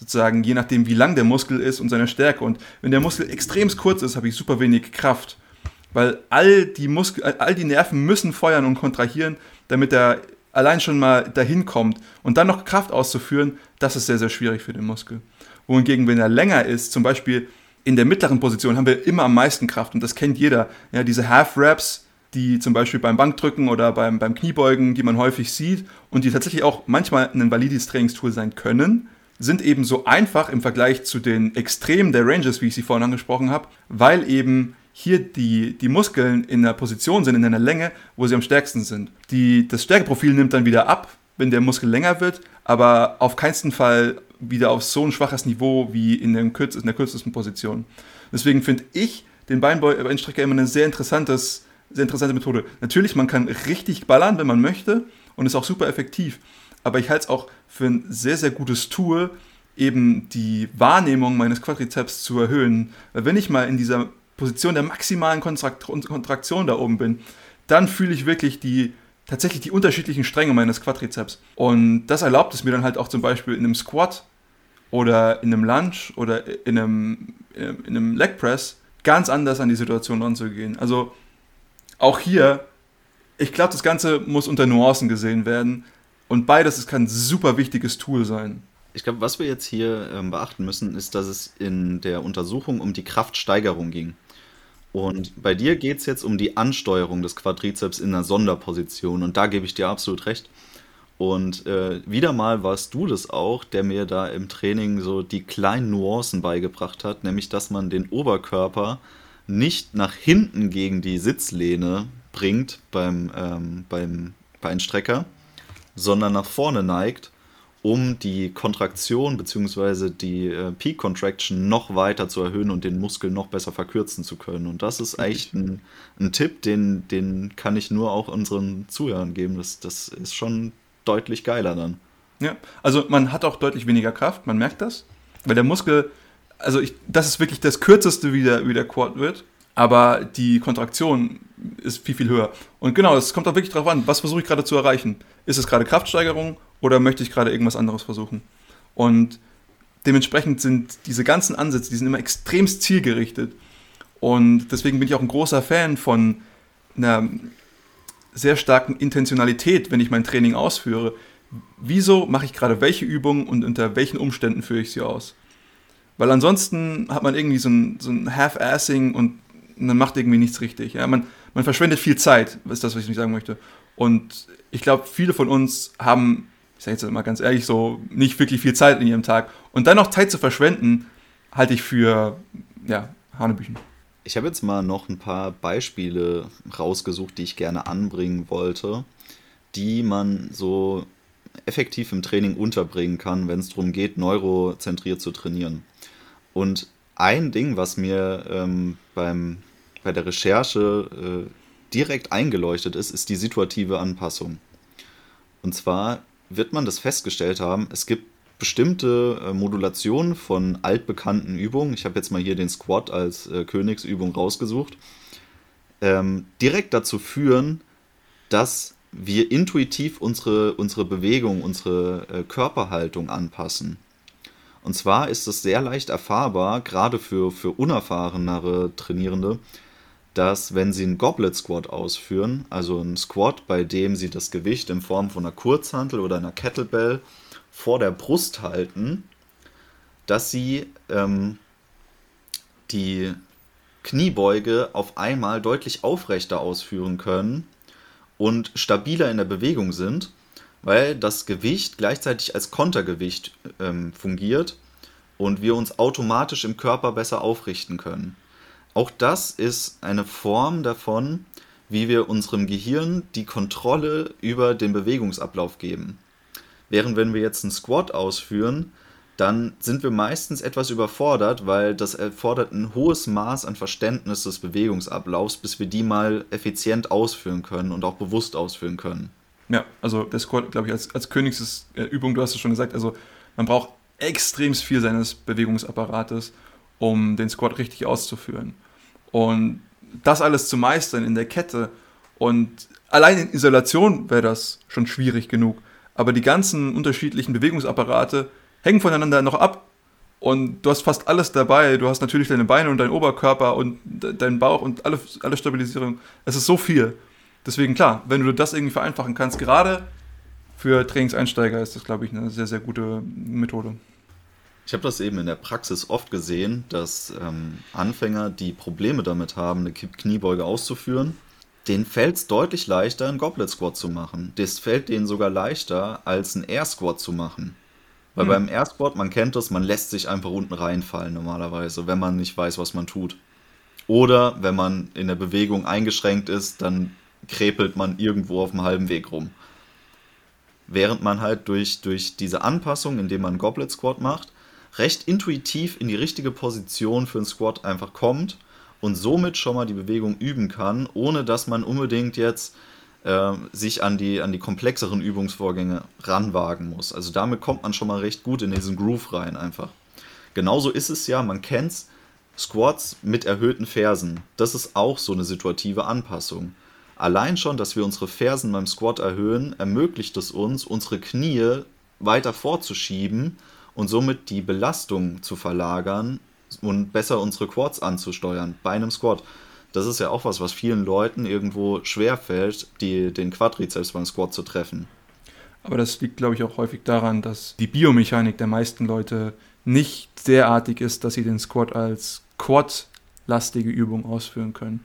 sozusagen, je nachdem, wie lang der Muskel ist und seine Stärke. Und wenn der Muskel extrem kurz ist, habe ich super wenig Kraft. Weil all die, Muskel, all die Nerven müssen feuern und kontrahieren, damit er allein schon mal dahin kommt. Und dann noch Kraft auszuführen, das ist sehr, sehr schwierig für den Muskel. Wohingegen, wenn er länger ist, zum Beispiel in der mittleren Position, haben wir immer am meisten Kraft. Und das kennt jeder. Ja, diese Half-Raps, die zum Beispiel beim Bankdrücken oder beim, beim Kniebeugen, die man häufig sieht und die tatsächlich auch manchmal ein valides Trainingstool sein können, sind eben so einfach im Vergleich zu den Extremen der Ranges, wie ich sie vorhin angesprochen habe, weil eben hier die, die Muskeln in einer Position sind, in einer Länge, wo sie am stärksten sind. Die, das Stärkeprofil nimmt dann wieder ab, wenn der Muskel länger wird, aber auf keinen Fall wieder auf so ein schwaches Niveau wie in, den kürz, in der kürzesten Position. Deswegen finde ich den Beinstrecker immer eine sehr, interessantes, sehr interessante Methode. Natürlich, man kann richtig ballern, wenn man möchte und ist auch super effektiv. Aber ich halte es auch für ein sehr, sehr gutes Tool, eben die Wahrnehmung meines Quadrizeps zu erhöhen. Weil wenn ich mal in dieser Position der maximalen Kontraktion da oben bin, dann fühle ich wirklich die tatsächlich die unterschiedlichen Stränge meines Quadrizeps. Und das erlaubt es mir dann halt auch zum Beispiel in einem Squat oder in einem Lunge oder in einem, in einem Leg Press ganz anders an die Situation ranzugehen. Also auch hier, ich glaube, das Ganze muss unter Nuancen gesehen werden. Und beides kann ein super wichtiges Tool sein. Ich glaube, was wir jetzt hier ähm, beachten müssen, ist, dass es in der Untersuchung um die Kraftsteigerung ging. Und bei dir geht es jetzt um die Ansteuerung des Quadrizeps in einer Sonderposition. Und da gebe ich dir absolut recht. Und äh, wieder mal warst du das auch, der mir da im Training so die kleinen Nuancen beigebracht hat, nämlich dass man den Oberkörper nicht nach hinten gegen die Sitzlehne bringt beim, ähm, beim Beinstrecker, sondern nach vorne neigt um die Kontraktion bzw. die äh, Peak Contraction noch weiter zu erhöhen und den Muskel noch besser verkürzen zu können. Und das ist echt ein, ein Tipp, den, den kann ich nur auch unseren Zuhörern geben. Das, das ist schon deutlich geiler dann. Ja, also man hat auch deutlich weniger Kraft, man merkt das, weil der Muskel, also ich, das ist wirklich das kürzeste, wie der, wie der Quad wird, aber die Kontraktion ist viel, viel höher. Und genau, es kommt auch wirklich darauf an, was versuche ich gerade zu erreichen. Ist es gerade Kraftsteigerung oder möchte ich gerade irgendwas anderes versuchen? Und dementsprechend sind diese ganzen Ansätze, die sind immer extremst zielgerichtet. Und deswegen bin ich auch ein großer Fan von einer sehr starken Intentionalität, wenn ich mein Training ausführe. Wieso mache ich gerade welche Übungen und unter welchen Umständen führe ich sie aus? Weil ansonsten hat man irgendwie so ein, so ein Half-Assing und man macht irgendwie nichts richtig. Ja? Man, man verschwendet viel Zeit, ist das, was ich nicht sagen möchte. Und ich glaube, viele von uns haben ich sage jetzt mal ganz ehrlich, so nicht wirklich viel Zeit in ihrem Tag. Und dann noch Zeit zu verschwenden, halte ich für, ja, Hanebüchen. Ich habe jetzt mal noch ein paar Beispiele rausgesucht, die ich gerne anbringen wollte, die man so effektiv im Training unterbringen kann, wenn es darum geht, neurozentriert zu trainieren. Und ein Ding, was mir ähm, beim, bei der Recherche äh, direkt eingeleuchtet ist, ist die situative Anpassung. Und zwar wird man das festgestellt haben, es gibt bestimmte äh, Modulationen von altbekannten Übungen. Ich habe jetzt mal hier den Squat als äh, Königsübung rausgesucht. Ähm, direkt dazu führen, dass wir intuitiv unsere, unsere Bewegung, unsere äh, Körperhaltung anpassen. Und zwar ist es sehr leicht erfahrbar, gerade für, für unerfahrenere Trainierende, dass wenn sie einen Goblet Squat ausführen, also einen Squat, bei dem sie das Gewicht in Form von einer Kurzhantel oder einer Kettlebell vor der Brust halten, dass sie ähm, die Kniebeuge auf einmal deutlich aufrechter ausführen können und stabiler in der Bewegung sind, weil das Gewicht gleichzeitig als Kontergewicht ähm, fungiert und wir uns automatisch im Körper besser aufrichten können. Auch das ist eine Form davon, wie wir unserem Gehirn die Kontrolle über den Bewegungsablauf geben. Während wenn wir jetzt einen Squat ausführen, dann sind wir meistens etwas überfordert, weil das erfordert ein hohes Maß an Verständnis des Bewegungsablaufs, bis wir die mal effizient ausführen können und auch bewusst ausführen können. Ja, also der Squat, glaube ich, als, als Königsübung, du hast es schon gesagt, also man braucht extrem viel seines Bewegungsapparates, um den Squat richtig auszuführen. Und das alles zu meistern in der Kette und allein in Isolation wäre das schon schwierig genug. Aber die ganzen unterschiedlichen Bewegungsapparate hängen voneinander noch ab. Und du hast fast alles dabei. Du hast natürlich deine Beine und deinen Oberkörper und deinen Bauch und alle, alle Stabilisierung. Es ist so viel. Deswegen klar, wenn du das irgendwie vereinfachen kannst, gerade für Trainingseinsteiger ist das, glaube ich, eine sehr, sehr gute Methode. Ich habe das eben in der Praxis oft gesehen, dass ähm, Anfänger, die Probleme damit haben, eine Kniebeuge auszuführen, denen fällt es deutlich leichter, einen Goblet Squat zu machen. Das fällt denen sogar leichter, als einen Air Squat zu machen. Weil hm. beim Air Squat, man kennt das, man lässt sich einfach unten reinfallen normalerweise, wenn man nicht weiß, was man tut. Oder wenn man in der Bewegung eingeschränkt ist, dann krepelt man irgendwo auf dem halben Weg rum. Während man halt durch, durch diese Anpassung, indem man einen Goblet Squat macht, recht intuitiv in die richtige Position für einen Squat einfach kommt und somit schon mal die Bewegung üben kann, ohne dass man unbedingt jetzt äh, sich an die, an die komplexeren Übungsvorgänge ranwagen muss. Also damit kommt man schon mal recht gut in diesen Groove rein einfach. Genauso ist es ja, man kennt's, Squats mit erhöhten Fersen. Das ist auch so eine situative Anpassung. Allein schon, dass wir unsere Fersen beim Squat erhöhen, ermöglicht es uns, unsere Knie weiter vorzuschieben und somit die Belastung zu verlagern und besser unsere Quads anzusteuern bei einem Squat. Das ist ja auch was, was vielen Leuten irgendwo schwer fällt, die, den Quadrizeps beim Squat zu treffen. Aber das liegt, glaube ich, auch häufig daran, dass die Biomechanik der meisten Leute nicht derartig ist, dass sie den Squat als Quad-lastige Übung ausführen können.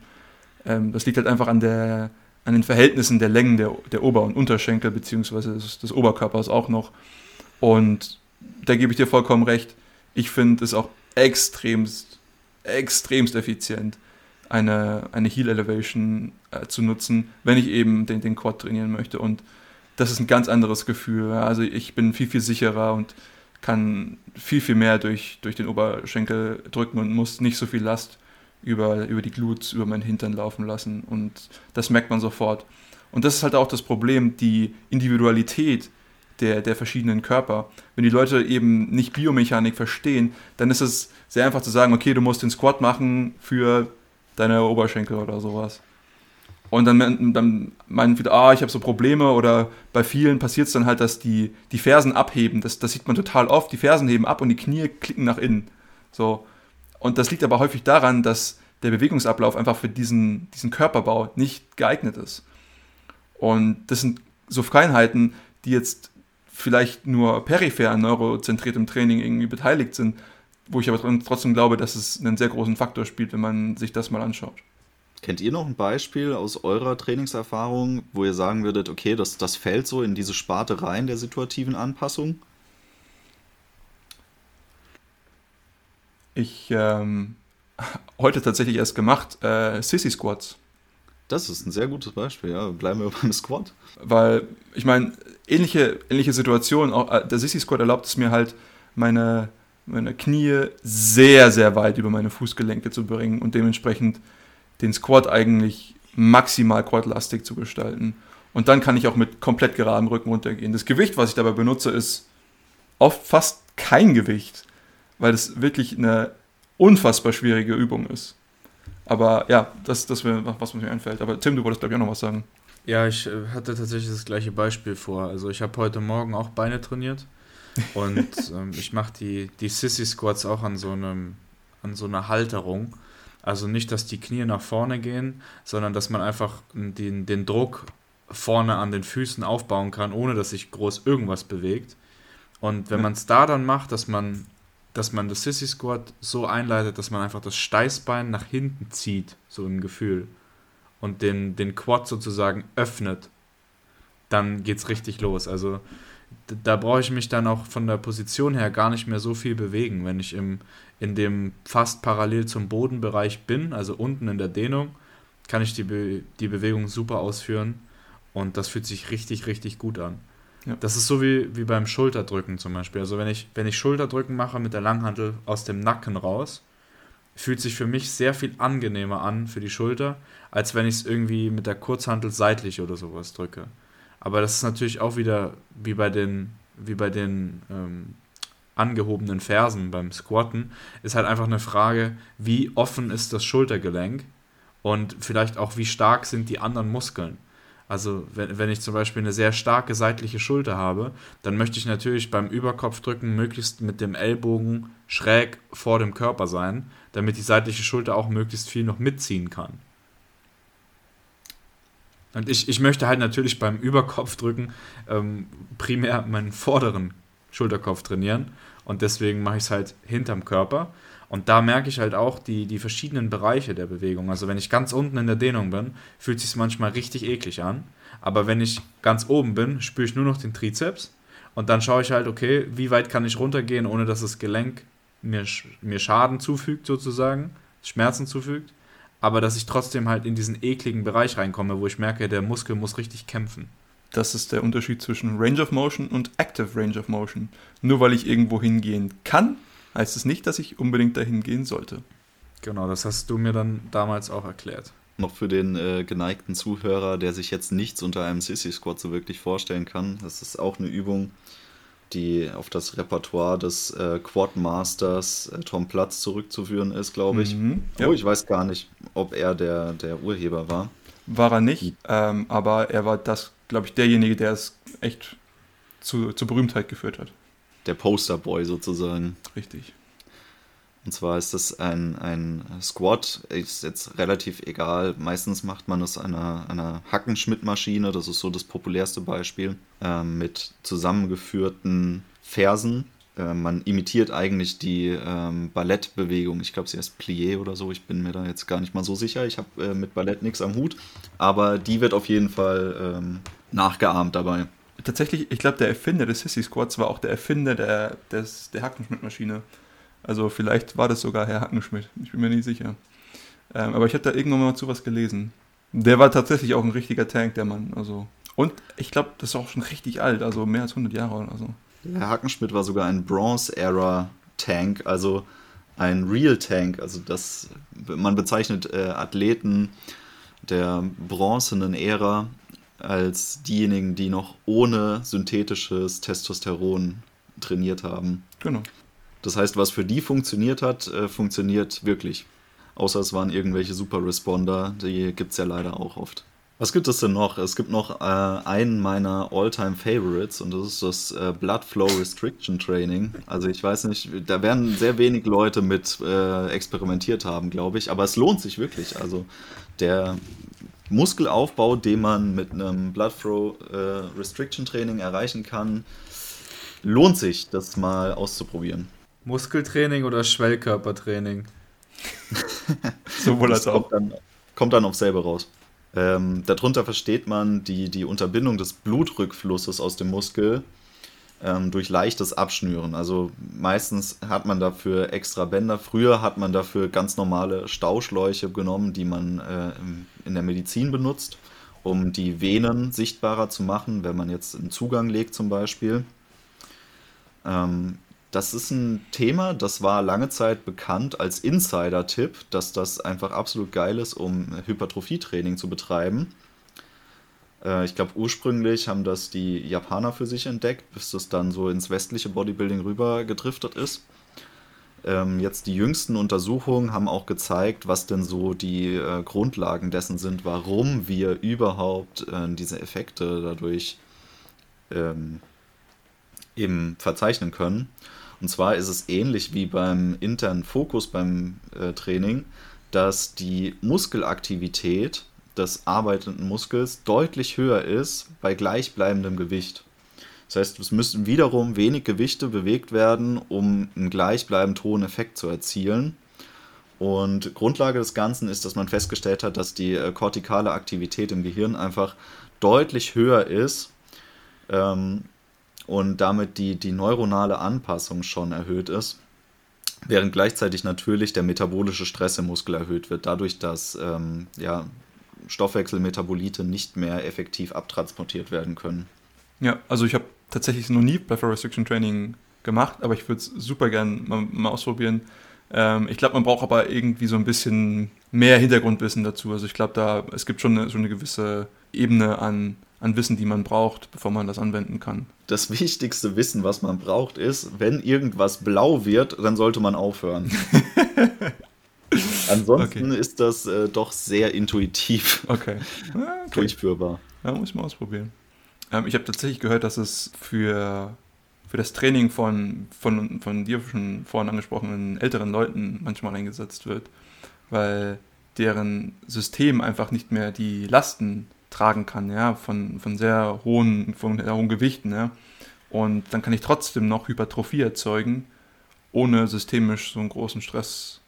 Ähm, das liegt halt einfach an, der, an den Verhältnissen der Längen der, der Ober- und Unterschenkel, beziehungsweise des, des Oberkörpers auch noch. Und da gebe ich dir vollkommen recht. Ich finde es auch extremst, extremst effizient, eine, eine Heel Elevation äh, zu nutzen, wenn ich eben den, den Quad trainieren möchte. Und das ist ein ganz anderes Gefühl. Also ich bin viel, viel sicherer und kann viel, viel mehr durch, durch den Oberschenkel drücken und muss nicht so viel Last über, über die Glutes, über meinen Hintern laufen lassen. Und das merkt man sofort. Und das ist halt auch das Problem, die Individualität der, der verschiedenen Körper. Wenn die Leute eben nicht Biomechanik verstehen, dann ist es sehr einfach zu sagen, okay, du musst den Squat machen für deine Oberschenkel oder sowas. Und dann, dann meinen wieder, ah, ich habe so Probleme oder bei vielen passiert es dann halt, dass die, die Fersen abheben. Das, das sieht man total oft. Die Fersen heben ab und die Knie klicken nach innen. So. Und das liegt aber häufig daran, dass der Bewegungsablauf einfach für diesen, diesen Körperbau nicht geeignet ist. Und das sind so Feinheiten, die jetzt vielleicht nur peripher an neurozentriertem Training irgendwie beteiligt sind, wo ich aber trotzdem glaube, dass es einen sehr großen Faktor spielt, wenn man sich das mal anschaut. Kennt ihr noch ein Beispiel aus eurer Trainingserfahrung, wo ihr sagen würdet, okay, das, das fällt so in diese Sparte rein der situativen Anpassung? Ich ähm, <laughs> heute tatsächlich erst gemacht, äh, Sissy Squats. Das ist ein sehr gutes Beispiel, ja. Bleiben wir <laughs> beim Squat. Weil, ich meine, ähnliche, ähnliche Situation, auch äh, der Sissy Squat erlaubt es mir halt, meine, meine Knie sehr, sehr weit über meine Fußgelenke zu bringen und dementsprechend den Squat eigentlich maximal quadlastig zu gestalten. Und dann kann ich auch mit komplett geradem Rücken runtergehen. Das Gewicht, was ich dabei benutze, ist oft fast kein Gewicht, weil es wirklich eine unfassbar schwierige Übung ist. Aber ja, das, das wäre was mir einfällt. Aber Tim, du wolltest, glaube ich, auch noch was sagen. Ja, ich äh, hatte tatsächlich das gleiche Beispiel vor. Also ich habe heute Morgen auch Beine trainiert <laughs> und ähm, ich mache die, die Sissy Squats auch an so, einem, an so einer Halterung. Also nicht, dass die Knie nach vorne gehen, sondern dass man einfach den, den Druck vorne an den Füßen aufbauen kann, ohne dass sich groß irgendwas bewegt. Und wenn man es da dann macht, dass man dass man das Sissy Squat so einleitet, dass man einfach das Steißbein nach hinten zieht, so ein Gefühl, und den, den Quad sozusagen öffnet, dann geht's richtig los. Also da brauche ich mich dann auch von der Position her gar nicht mehr so viel bewegen. Wenn ich im, in dem fast parallel zum Bodenbereich bin, also unten in der Dehnung, kann ich die, Be die Bewegung super ausführen und das fühlt sich richtig, richtig gut an. Ja. Das ist so wie, wie beim Schulterdrücken zum Beispiel. Also wenn ich, wenn ich Schulterdrücken mache mit der Langhantel aus dem Nacken raus, fühlt sich für mich sehr viel angenehmer an für die Schulter, als wenn ich es irgendwie mit der Kurzhantel seitlich oder sowas drücke. Aber das ist natürlich auch wieder wie bei den, wie bei den ähm, angehobenen Fersen beim Squatten, ist halt einfach eine Frage, wie offen ist das Schultergelenk und vielleicht auch, wie stark sind die anderen Muskeln. Also wenn, wenn ich zum Beispiel eine sehr starke seitliche Schulter habe, dann möchte ich natürlich beim Überkopfdrücken möglichst mit dem Ellbogen schräg vor dem Körper sein, damit die seitliche Schulter auch möglichst viel noch mitziehen kann. Und ich, ich möchte halt natürlich beim Überkopfdrücken ähm, primär meinen vorderen Schulterkopf trainieren und deswegen mache ich es halt hinterm Körper. Und da merke ich halt auch die, die verschiedenen Bereiche der Bewegung. Also wenn ich ganz unten in der Dehnung bin, fühlt es sich manchmal richtig eklig an. Aber wenn ich ganz oben bin, spüre ich nur noch den Trizeps. Und dann schaue ich halt, okay, wie weit kann ich runtergehen, ohne dass das Gelenk mir, mir Schaden zufügt, sozusagen, Schmerzen zufügt. Aber dass ich trotzdem halt in diesen ekligen Bereich reinkomme, wo ich merke, der Muskel muss richtig kämpfen. Das ist der Unterschied zwischen Range of Motion und Active Range of Motion. Nur weil ich irgendwo hingehen kann, heißt es nicht, dass ich unbedingt dahin gehen sollte. Genau, das hast du mir dann damals auch erklärt. Noch für den äh, geneigten Zuhörer, der sich jetzt nichts unter einem Sissy Squat so wirklich vorstellen kann. Das ist auch eine Übung, die auf das Repertoire des äh, Quadmasters äh, Tom Platz zurückzuführen ist, glaube ich. Mhm, ja. Oh, ich weiß gar nicht, ob er der, der Urheber war. War er nicht, ähm, aber er war das, glaube ich, derjenige, der es echt zu, zur Berühmtheit geführt hat der Posterboy sozusagen. Richtig. Und zwar ist das ein, ein Squat, ist jetzt relativ egal. Meistens macht man das an einer, einer Hackenschmidt-Maschine, das ist so das populärste Beispiel, äh, mit zusammengeführten Fersen. Äh, man imitiert eigentlich die ähm, Ballettbewegung. Ich glaube, sie heißt Plié oder so. Ich bin mir da jetzt gar nicht mal so sicher. Ich habe äh, mit Ballett nichts am Hut. Aber die wird auf jeden Fall ähm, nachgeahmt dabei tatsächlich, ich glaube, der Erfinder des Sissy Squads war auch der Erfinder der, des, der Hackenschmidt-Maschine. Also vielleicht war das sogar Herr Hackenschmidt, ich bin mir nicht sicher. Ähm, aber ich habe da irgendwann mal zu was gelesen. Der war tatsächlich auch ein richtiger Tank, der Mann. Also. Und ich glaube, das ist auch schon richtig alt, also mehr als 100 Jahre oder so. Herr Hackenschmidt war sogar ein Bronze-Era-Tank, also ein Real-Tank. Also das, man bezeichnet äh, Athleten der bronzenen Ära als diejenigen, die noch ohne synthetisches Testosteron trainiert haben. Genau. Das heißt, was für die funktioniert hat, äh, funktioniert wirklich. Außer es waren irgendwelche Super Responder, die gibt es ja leider auch oft. Was gibt es denn noch? Es gibt noch äh, einen meiner All-Time Favorites und das ist das äh, Blood Flow Restriction Training. Also ich weiß nicht, da werden sehr wenig Leute mit äh, experimentiert haben, glaube ich, aber es lohnt sich wirklich. Also der Muskelaufbau, den man mit einem Blood Flow äh, Restriction Training erreichen kann, lohnt sich, das mal auszuprobieren. Muskeltraining oder Schwellkörpertraining? <laughs> Sowohl als auch. Kommt dann, kommt dann auf selber raus. Ähm, darunter versteht man die, die Unterbindung des Blutrückflusses aus dem Muskel ähm, durch leichtes Abschnüren. Also meistens hat man dafür extra Bänder. Früher hat man dafür ganz normale Stauschläuche genommen, die man äh, in der Medizin benutzt, um die Venen sichtbarer zu machen, wenn man jetzt einen Zugang legt zum Beispiel. Ähm, das ist ein Thema, das war lange Zeit bekannt als Insider-Tipp, dass das einfach absolut geil ist, um Hypertrophietraining zu betreiben. Äh, ich glaube, ursprünglich haben das die Japaner für sich entdeckt, bis das dann so ins westliche Bodybuilding rüber gedriftet ist. Ähm, jetzt die jüngsten Untersuchungen haben auch gezeigt, was denn so die äh, Grundlagen dessen sind, warum wir überhaupt äh, diese Effekte dadurch ähm, eben verzeichnen können. Und zwar ist es ähnlich wie beim internen Fokus beim äh, Training, dass die Muskelaktivität des arbeitenden Muskels deutlich höher ist bei gleichbleibendem Gewicht. Das heißt, es müssten wiederum wenig Gewichte bewegt werden, um einen gleichbleibend hohen Effekt zu erzielen. Und Grundlage des Ganzen ist, dass man festgestellt hat, dass die äh, kortikale Aktivität im Gehirn einfach deutlich höher ist ähm, und damit die, die neuronale Anpassung schon erhöht ist, während gleichzeitig natürlich der metabolische Stress im Muskel erhöht wird, dadurch, dass ähm, ja, Stoffwechselmetabolite nicht mehr effektiv abtransportiert werden können. Ja, also ich habe tatsächlich noch nie Buffer Restriction Training gemacht, aber ich würde es super gern mal, mal ausprobieren. Ähm, ich glaube, man braucht aber irgendwie so ein bisschen mehr Hintergrundwissen dazu. Also ich glaube, da es gibt schon eine, schon eine gewisse Ebene an, an Wissen, die man braucht, bevor man das anwenden kann. Das wichtigste Wissen, was man braucht, ist, wenn irgendwas blau wird, dann sollte man aufhören. <laughs> Ansonsten okay. ist das äh, doch sehr intuitiv okay. <laughs> okay. durchführbar. Ja, muss ich mal ausprobieren. Ähm, ich habe tatsächlich gehört, dass es für, für das Training von, von, von dir schon vorhin angesprochenen älteren Leuten manchmal eingesetzt wird, weil deren System einfach nicht mehr die Lasten tragen kann, ja, von, von sehr hohen, von sehr hohen Gewichten, ja. Und dann kann ich trotzdem noch Hypertrophie erzeugen, ohne systemisch so einen großen Stress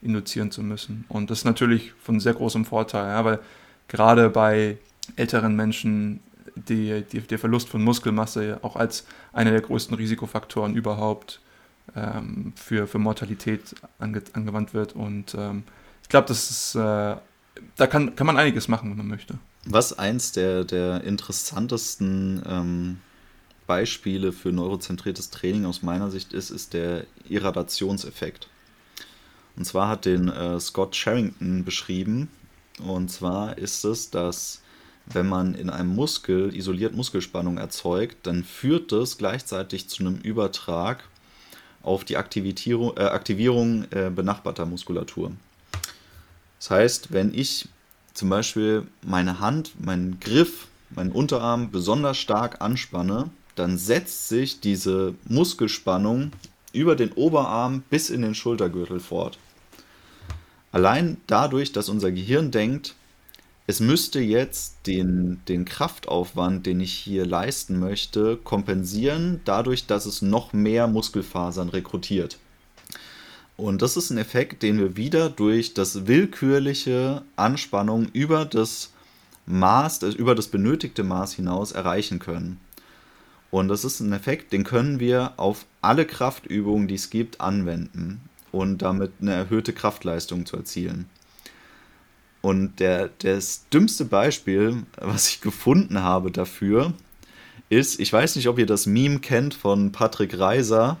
induzieren zu müssen. Und das ist natürlich von sehr großem Vorteil, ja, weil gerade bei älteren Menschen die, die, der Verlust von Muskelmasse auch als einer der größten Risikofaktoren überhaupt ähm, für, für Mortalität ange, angewandt wird. Und ähm, ich glaube, das ist, äh, da kann, kann man einiges machen, wenn man möchte. Was eins der, der interessantesten ähm, Beispiele für neurozentriertes Training aus meiner Sicht ist, ist der Irradationseffekt. Und zwar hat den äh, Scott Sherrington beschrieben. Und zwar ist es, dass wenn man in einem Muskel isoliert Muskelspannung erzeugt, dann führt das gleichzeitig zu einem Übertrag auf die Aktivierung, äh, Aktivierung äh, benachbarter Muskulatur. Das heißt, wenn ich zum Beispiel meine Hand, meinen Griff, meinen Unterarm besonders stark anspanne, dann setzt sich diese Muskelspannung über den Oberarm bis in den Schultergürtel fort. Allein dadurch, dass unser Gehirn denkt, es müsste jetzt den, den Kraftaufwand, den ich hier leisten möchte, kompensieren, dadurch, dass es noch mehr Muskelfasern rekrutiert. Und das ist ein Effekt, den wir wieder durch das willkürliche Anspannung über das Maß, über das benötigte Maß hinaus erreichen können. Und das ist ein Effekt, den können wir auf alle Kraftübungen, die es gibt, anwenden und damit eine erhöhte Kraftleistung zu erzielen. Und der, das dümmste Beispiel, was ich gefunden habe dafür, ist, ich weiß nicht, ob ihr das Meme kennt von Patrick Reiser,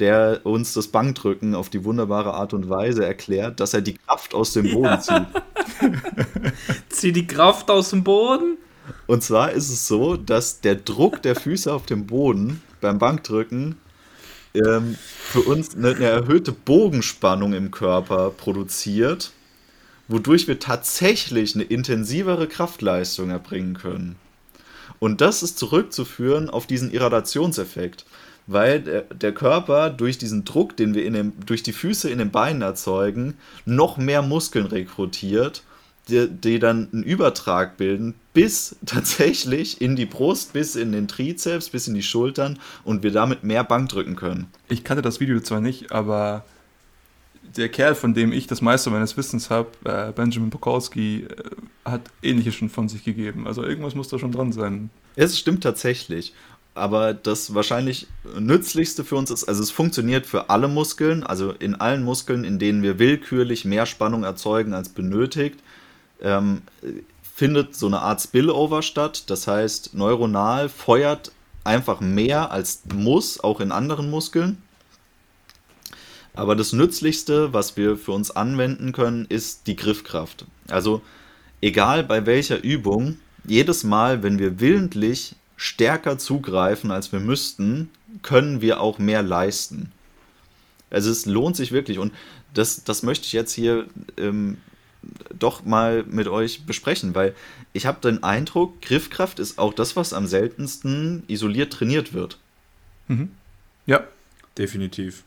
der uns das Bankdrücken auf die wunderbare Art und Weise erklärt, dass er die Kraft aus dem Boden ja. zieht. <laughs> Zieh die Kraft aus dem Boden? Und zwar ist es so, dass der Druck der Füße auf dem Boden beim Bankdrücken ähm, für uns eine, eine erhöhte Bogenspannung im Körper produziert, wodurch wir tatsächlich eine intensivere Kraftleistung erbringen können. Und das ist zurückzuführen auf diesen Irradationseffekt, weil der, der Körper durch diesen Druck, den wir in dem, durch die Füße in den Beinen erzeugen, noch mehr Muskeln rekrutiert die, die dann einen Übertrag bilden bis <laughs> tatsächlich in die Brust, bis in den Trizeps, bis in die Schultern und wir damit mehr Bank drücken können. Ich kannte das Video zwar nicht, aber der Kerl, von dem ich das meiste meines Wissens habe, äh, Benjamin Pokolsky, äh, hat ähnliches schon von sich gegeben. Also irgendwas muss da schon dran sein. Es stimmt tatsächlich. Aber das wahrscheinlich nützlichste für uns ist, also es funktioniert für alle Muskeln, also in allen Muskeln, in denen wir willkürlich mehr Spannung erzeugen als benötigt, ähm, findet so eine Art Spillover statt. Das heißt, neuronal feuert einfach mehr als muss, auch in anderen Muskeln. Aber das Nützlichste, was wir für uns anwenden können, ist die Griffkraft. Also egal bei welcher Übung, jedes Mal, wenn wir willentlich stärker zugreifen, als wir müssten, können wir auch mehr leisten. Also es lohnt sich wirklich und das, das möchte ich jetzt hier ähm, doch mal mit euch besprechen, weil ich habe den Eindruck, Griffkraft ist auch das, was am seltensten isoliert trainiert wird. Mhm. Ja, definitiv.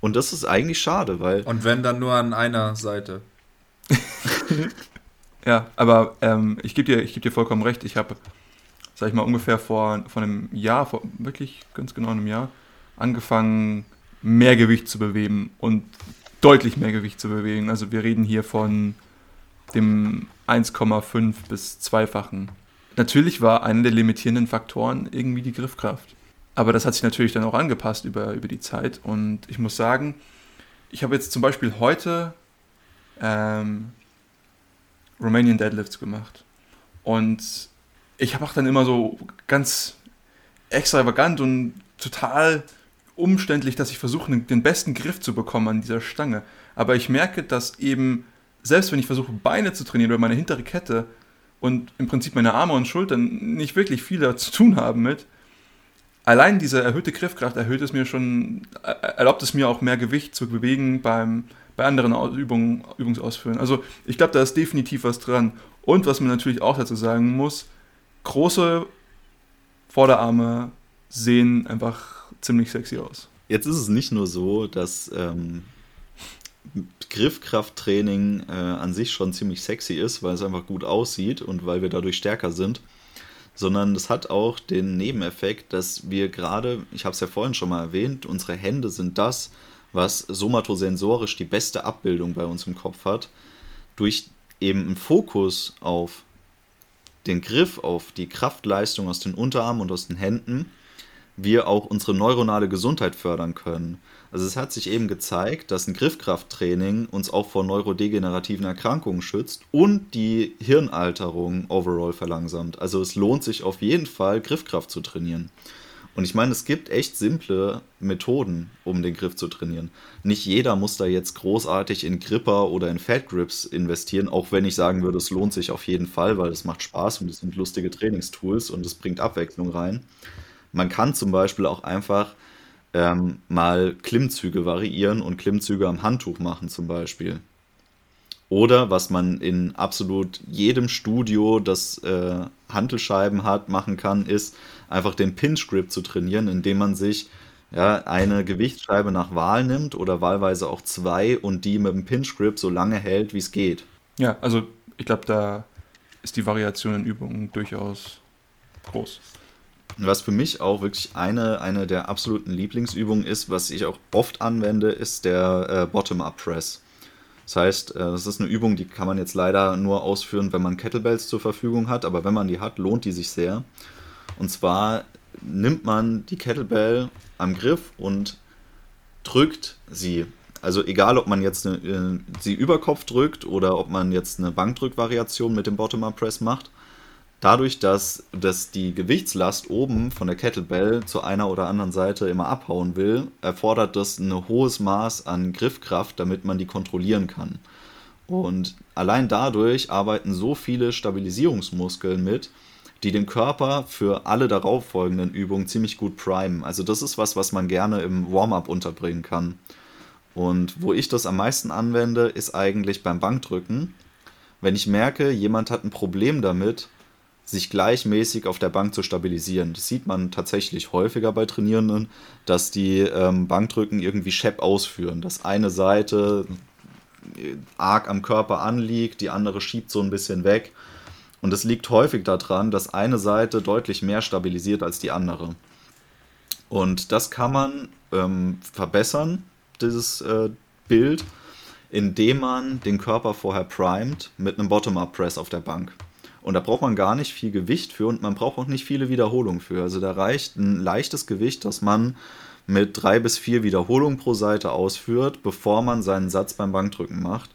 Und das ist eigentlich schade, weil. Und wenn dann nur an einer Seite. <laughs> ja, aber ähm, ich gebe dir, geb dir vollkommen recht. Ich habe, sag ich mal, ungefähr vor, vor einem Jahr, vor wirklich ganz genau einem Jahr, angefangen, mehr Gewicht zu bewegen und deutlich mehr Gewicht zu bewegen. Also wir reden hier von dem 1,5 bis 2-fachen. Natürlich war einer der limitierenden Faktoren irgendwie die Griffkraft. Aber das hat sich natürlich dann auch angepasst über, über die Zeit. Und ich muss sagen, ich habe jetzt zum Beispiel heute ähm, Romanian Deadlifts gemacht. Und ich auch dann immer so ganz extravagant und total umständlich, dass ich versuche, den besten Griff zu bekommen an dieser Stange. Aber ich merke, dass eben, selbst wenn ich versuche, Beine zu trainieren oder meine hintere Kette und im Prinzip meine Arme und Schultern nicht wirklich viel zu tun haben mit, allein diese erhöhte Griffkraft erhöht es mir schon, erlaubt es mir auch mehr Gewicht zu bewegen beim, bei anderen Übungen, Übungsausführen. Also ich glaube, da ist definitiv was dran. Und was man natürlich auch dazu sagen muss, große Vorderarme sehen einfach ziemlich sexy aus. Jetzt ist es nicht nur so, dass ähm, Griffkrafttraining äh, an sich schon ziemlich sexy ist, weil es einfach gut aussieht und weil wir dadurch stärker sind, sondern es hat auch den Nebeneffekt, dass wir gerade, ich habe es ja vorhin schon mal erwähnt, unsere Hände sind das, was somatosensorisch die beste Abbildung bei uns im Kopf hat. Durch eben einen Fokus auf den Griff, auf die Kraftleistung aus den Unterarmen und aus den Händen, wir auch unsere neuronale Gesundheit fördern können. Also es hat sich eben gezeigt, dass ein Griffkrafttraining uns auch vor neurodegenerativen Erkrankungen schützt und die Hirnalterung overall verlangsamt. Also es lohnt sich auf jeden Fall, Griffkraft zu trainieren. Und ich meine, es gibt echt simple Methoden, um den Griff zu trainieren. Nicht jeder muss da jetzt großartig in Gripper oder in Fat Grips investieren, auch wenn ich sagen würde, es lohnt sich auf jeden Fall, weil es macht Spaß und es sind lustige Trainingstools und es bringt Abwechslung rein. Man kann zum Beispiel auch einfach ähm, mal Klimmzüge variieren und Klimmzüge am Handtuch machen zum Beispiel. Oder was man in absolut jedem Studio, das äh, Hantelscheiben hat, machen kann, ist einfach den Pinch Grip zu trainieren, indem man sich ja, eine Gewichtsscheibe nach Wahl nimmt oder wahlweise auch zwei und die mit dem Pinch Grip so lange hält, wie es geht. Ja, also ich glaube, da ist die Variation in Übungen durchaus groß. Was für mich auch wirklich eine, eine der absoluten Lieblingsübungen ist, was ich auch oft anwende, ist der äh, Bottom-Up-Press. Das heißt, äh, das ist eine Übung, die kann man jetzt leider nur ausführen, wenn man Kettlebells zur Verfügung hat, aber wenn man die hat, lohnt die sich sehr. Und zwar nimmt man die Kettlebell am Griff und drückt sie. Also egal, ob man jetzt eine, äh, sie über Kopf drückt oder ob man jetzt eine Bankdrückvariation mit dem Bottom-Up-Press macht dadurch, dass, dass die Gewichtslast oben von der Kettlebell zu einer oder anderen Seite immer abhauen will, erfordert das ein hohes Maß an Griffkraft, damit man die kontrollieren kann. Und allein dadurch arbeiten so viele Stabilisierungsmuskeln mit, die den Körper für alle darauffolgenden Übungen ziemlich gut primen. Also das ist was, was man gerne im Warm-up unterbringen kann. Und wo ich das am meisten anwende, ist eigentlich beim Bankdrücken. Wenn ich merke, jemand hat ein Problem damit, sich gleichmäßig auf der Bank zu stabilisieren. Das sieht man tatsächlich häufiger bei Trainierenden, dass die ähm, Bankdrücken irgendwie schepp ausführen, dass eine Seite äh, arg am Körper anliegt, die andere schiebt so ein bisschen weg. Und es liegt häufig daran, dass eine Seite deutlich mehr stabilisiert als die andere. Und das kann man ähm, verbessern, dieses äh, Bild, indem man den Körper vorher primet mit einem Bottom-up-Press auf der Bank. Und da braucht man gar nicht viel Gewicht für und man braucht auch nicht viele Wiederholungen für. Also da reicht ein leichtes Gewicht, das man mit drei bis vier Wiederholungen pro Seite ausführt, bevor man seinen Satz beim Bankdrücken macht,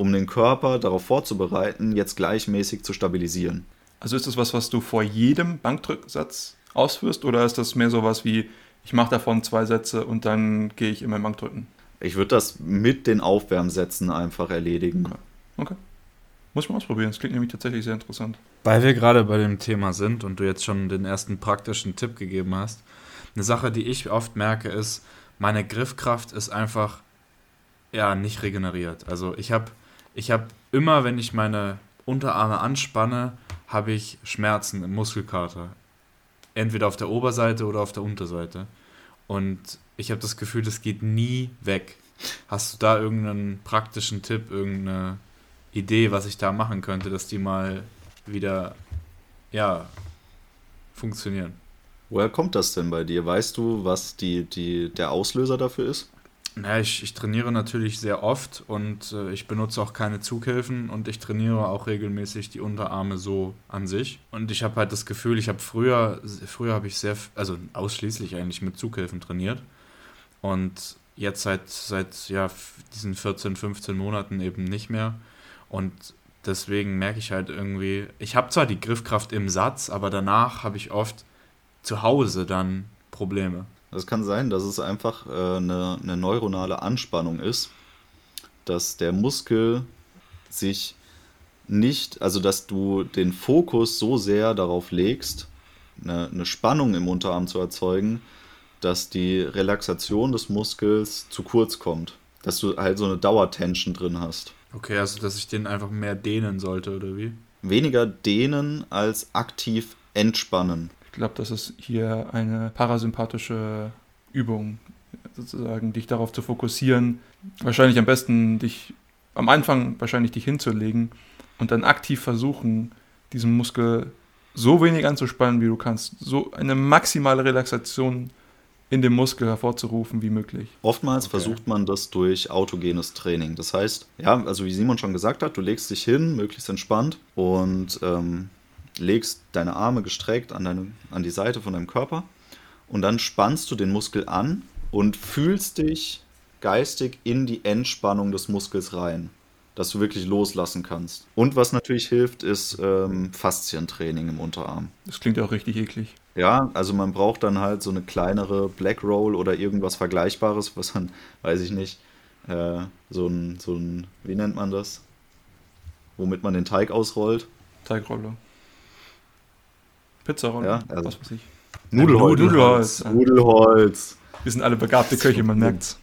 um den Körper darauf vorzubereiten, jetzt gleichmäßig zu stabilisieren. Also ist das was, was du vor jedem Bankdrücksatz ausführst oder ist das mehr so was wie, ich mache davon zwei Sätze und dann gehe ich in mein Bankdrücken? Ich würde das mit den Aufwärmsätzen einfach erledigen. Okay. okay. Muss ich mal ausprobieren, das klingt nämlich tatsächlich sehr interessant. Weil wir gerade bei dem Thema sind und du jetzt schon den ersten praktischen Tipp gegeben hast, eine Sache, die ich oft merke, ist, meine Griffkraft ist einfach ja nicht regeneriert. Also ich habe ich hab immer, wenn ich meine Unterarme anspanne, habe ich Schmerzen im Muskelkater. Entweder auf der Oberseite oder auf der Unterseite. Und ich habe das Gefühl, das geht nie weg. Hast du da irgendeinen praktischen Tipp, irgendeine Idee, was ich da machen könnte, dass die mal wieder, ja, funktionieren. Woher kommt das denn bei dir? Weißt du, was die, die, der Auslöser dafür ist? Naja, ich, ich trainiere natürlich sehr oft und äh, ich benutze auch keine Zughilfen und ich trainiere auch regelmäßig die Unterarme so an sich. Und ich habe halt das Gefühl, ich habe früher, früher habe ich sehr, also ausschließlich eigentlich mit Zughilfen trainiert. Und jetzt seit, seit ja, diesen 14, 15 Monaten eben nicht mehr. Und deswegen merke ich halt irgendwie, ich habe zwar die Griffkraft im Satz, aber danach habe ich oft zu Hause dann Probleme? Es kann sein, dass es einfach äh, eine, eine neuronale Anspannung ist, dass der Muskel sich nicht, also dass du den Fokus so sehr darauf legst, eine, eine Spannung im Unterarm zu erzeugen, dass die Relaxation des Muskels zu kurz kommt. Dass du halt so eine Dauertension drin hast. Okay, also dass ich den einfach mehr dehnen sollte, oder wie? Weniger dehnen als aktiv entspannen. Ich glaube, das ist hier eine parasympathische Übung, sozusagen, dich darauf zu fokussieren. Wahrscheinlich am besten dich am Anfang wahrscheinlich dich hinzulegen und dann aktiv versuchen, diesen Muskel so wenig anzuspannen, wie du kannst, so eine maximale Relaxation in dem Muskel hervorzurufen wie möglich. Oftmals okay. versucht man das durch autogenes Training. Das heißt, ja, also wie Simon schon gesagt hat, du legst dich hin, möglichst entspannt und ähm, legst deine Arme gestreckt an, deine, an die Seite von deinem Körper und dann spannst du den Muskel an und fühlst dich geistig in die Entspannung des Muskels rein dass du wirklich loslassen kannst. Und was natürlich hilft, ist ähm, Faszientraining im Unterarm. Das klingt auch richtig eklig. Ja, also man braucht dann halt so eine kleinere Black Roll oder irgendwas Vergleichbares, was dann, weiß ich nicht, äh, so ein, so ein, wie nennt man das? Womit man den Teig ausrollt. Teigrolle. Pizzarolle. Ja, also was weiß ich. Nudelholz. Nudelholz. Nudelholz. Wir sind alle begabte Köche, man merkt's.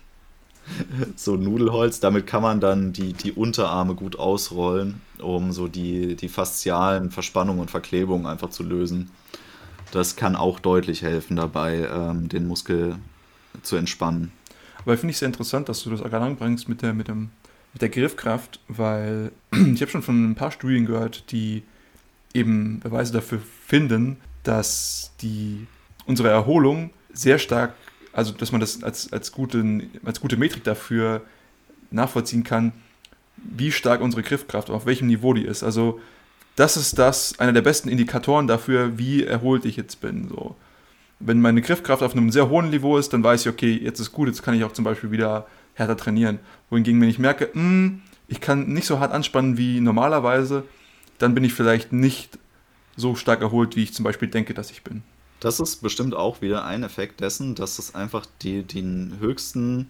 so Nudelholz. Damit kann man dann die, die Unterarme gut ausrollen, um so die, die faszialen Verspannungen und Verklebungen einfach zu lösen. Das kann auch deutlich helfen dabei, ähm, den Muskel zu entspannen. Aber finde ich sehr interessant, dass du das gerade anbringst mit der, mit, dem, mit der Griffkraft, weil <clears throat> ich habe schon von ein paar Studien gehört, die eben Beweise dafür finden, dass die, unsere Erholung sehr stark also dass man das als, als, gute, als gute Metrik dafür nachvollziehen kann, wie stark unsere Griffkraft, auf welchem Niveau die ist. Also das ist das, einer der besten Indikatoren dafür, wie erholt ich jetzt bin. So. Wenn meine Griffkraft auf einem sehr hohen Niveau ist, dann weiß ich, okay, jetzt ist gut, jetzt kann ich auch zum Beispiel wieder härter trainieren. Wohingegen, wenn ich merke, mh, hm, ich kann nicht so hart anspannen wie normalerweise, dann bin ich vielleicht nicht so stark erholt, wie ich zum Beispiel denke, dass ich bin. Das ist bestimmt auch wieder ein Effekt dessen, dass es einfach die, den höchsten,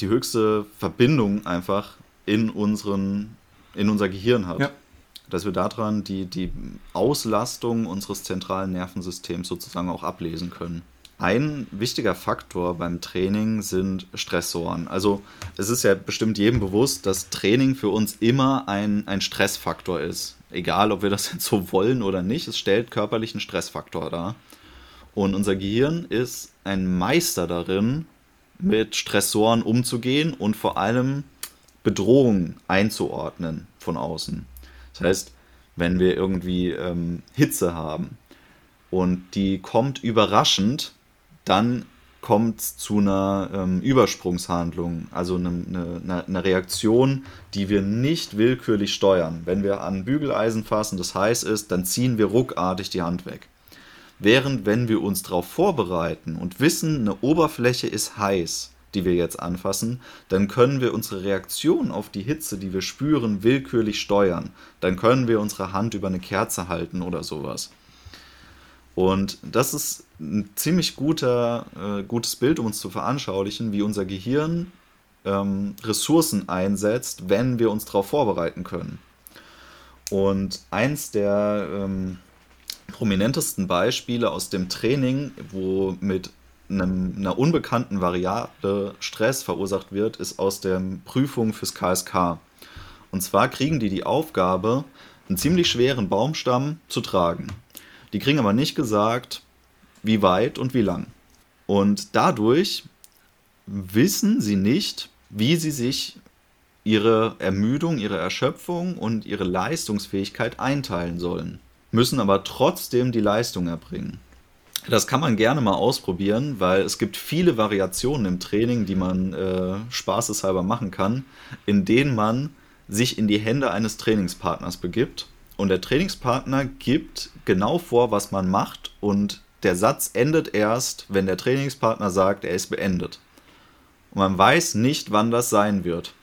die höchste Verbindung einfach in, unseren, in unser Gehirn hat. Ja. Dass wir daran die, die Auslastung unseres zentralen Nervensystems sozusagen auch ablesen können. Ein wichtiger Faktor beim Training sind Stressoren. Also es ist ja bestimmt jedem bewusst, dass Training für uns immer ein, ein Stressfaktor ist. Egal, ob wir das <laughs> jetzt so wollen oder nicht, es stellt körperlichen Stressfaktor dar. Und unser Gehirn ist ein Meister darin, mit Stressoren umzugehen und vor allem Bedrohungen einzuordnen von außen. Das heißt, wenn wir irgendwie ähm, Hitze haben und die kommt überraschend, dann kommt es zu einer ähm, Übersprungshandlung, also eine, eine, eine, Reaktion, die wir nicht willkürlich steuern. Wenn wir an Bügeleisen fassen, das heiß ist, dann ziehen wir ruckartig die Hand weg. Während wenn wir uns darauf vorbereiten und wissen, eine Oberfläche ist heiß, die wir jetzt anfassen, dann können wir unsere Reaktion auf die Hitze, die wir spüren, willkürlich steuern. Dann können wir unsere Hand über eine Kerze halten oder sowas. Und das ist ein ziemlich guter, äh, gutes Bild, um uns zu veranschaulichen, wie unser Gehirn ähm, Ressourcen einsetzt, wenn wir uns darauf vorbereiten können. Und eins der ähm, prominentesten Beispiele aus dem Training, wo mit einem, einer unbekannten Variable Stress verursacht wird, ist aus der Prüfung fürs KSK. Und zwar kriegen die die Aufgabe, einen ziemlich schweren Baumstamm zu tragen. Die kriegen aber nicht gesagt, wie weit und wie lang. Und dadurch wissen sie nicht, wie sie sich ihre Ermüdung, ihre Erschöpfung und ihre Leistungsfähigkeit einteilen sollen, müssen aber trotzdem die Leistung erbringen. Das kann man gerne mal ausprobieren, weil es gibt viele Variationen im Training, die man äh, spaßeshalber machen kann, in denen man sich in die Hände eines Trainingspartners begibt und der Trainingspartner gibt genau vor, was man macht und der Satz endet erst, wenn der Trainingspartner sagt, er ist beendet. Und man weiß nicht, wann das sein wird.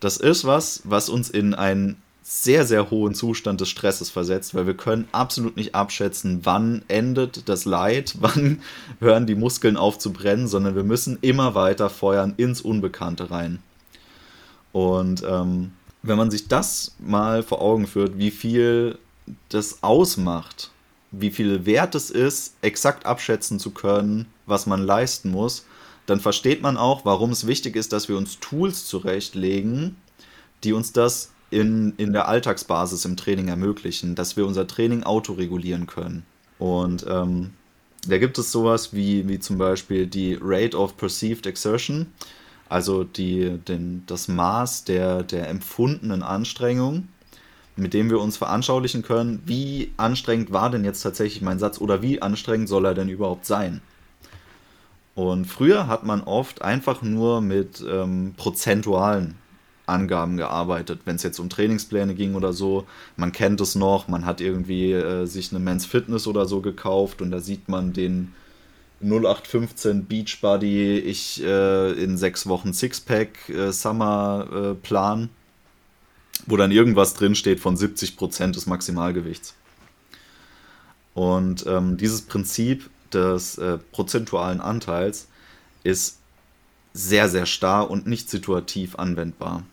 Das ist was, was uns in ein sehr, sehr hohen Zustand des Stresses versetzt, weil wir können absolut nicht abschätzen, wann endet das Leid, <laughs> wann hören die Muskeln auf zu brennen, sondern wir müssen immer weiter feuern ins Unbekannte rein. Und ähm, wenn man sich das mal vor Augen führt, wie viel das ausmacht, wie viel wert es ist, exakt abschätzen zu können, was man leisten muss, dann versteht man auch, warum es wichtig ist, dass wir uns Tools zurechtlegen, die uns das in, in der Alltagsbasis im Training ermöglichen, dass wir unser Training autoregulieren können. Und ähm, da gibt es sowas wie, wie zum Beispiel die Rate of Perceived Exertion, also die, den, das Maß der, der empfundenen Anstrengung, mit dem wir uns veranschaulichen können, wie anstrengend war denn jetzt tatsächlich mein Satz oder wie anstrengend soll er denn überhaupt sein. Und früher hat man oft einfach nur mit ähm, prozentualen Angaben gearbeitet, wenn es jetzt um Trainingspläne ging oder so. Man kennt es noch, man hat irgendwie äh, sich eine Men's Fitness oder so gekauft und da sieht man den 0815 Beachbody, ich äh, in sechs Wochen Sixpack äh, Summer äh, Plan, wo dann irgendwas drinsteht von 70% des Maximalgewichts. Und ähm, dieses Prinzip des äh, prozentualen Anteils ist sehr, sehr starr und nicht situativ anwendbar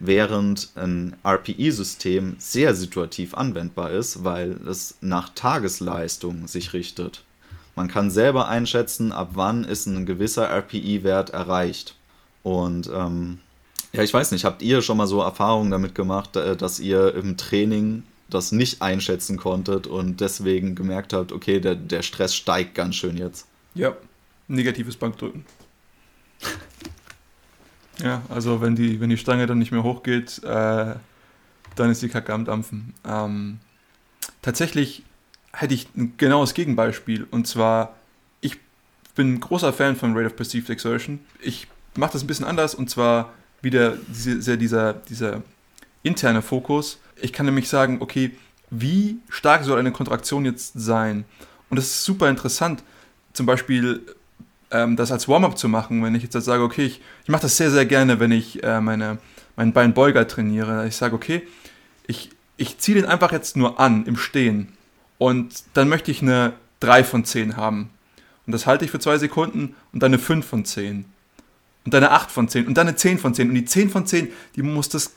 während ein RPI-System sehr situativ anwendbar ist, weil es nach Tagesleistung sich richtet. Man kann selber einschätzen, ab wann ist ein gewisser RPI-Wert erreicht. Und ähm, ja, ich weiß nicht, habt ihr schon mal so Erfahrungen damit gemacht, äh, dass ihr im Training das nicht einschätzen konntet und deswegen gemerkt habt, okay, der, der Stress steigt ganz schön jetzt? Ja, negatives Bankdrücken. <laughs> Ja, also wenn die, wenn die Stange dann nicht mehr hochgeht, äh, dann ist die Kacke am Dampfen. Ähm, tatsächlich hätte ich ein genaues Gegenbeispiel und zwar, ich bin ein großer Fan von Rate of Perceived Exertion. Ich mache das ein bisschen anders und zwar wieder diese, dieser, dieser interne Fokus. Ich kann nämlich sagen, okay, wie stark soll eine Kontraktion jetzt sein? Und das ist super interessant. Zum Beispiel ähm, das als Warm-up zu machen, wenn ich jetzt sage, okay, ich, ich mache das sehr, sehr gerne, wenn ich äh, meine, meinen Beinbeuger trainiere. Ich sage, okay, ich, ich ziehe den einfach jetzt nur an im Stehen und dann möchte ich eine 3 von 10 haben. Und das halte ich für zwei Sekunden und dann eine 5 von 10. Und dann eine 8 von 10 und dann eine 10 von 10. Und die 10 von 10, die muss das,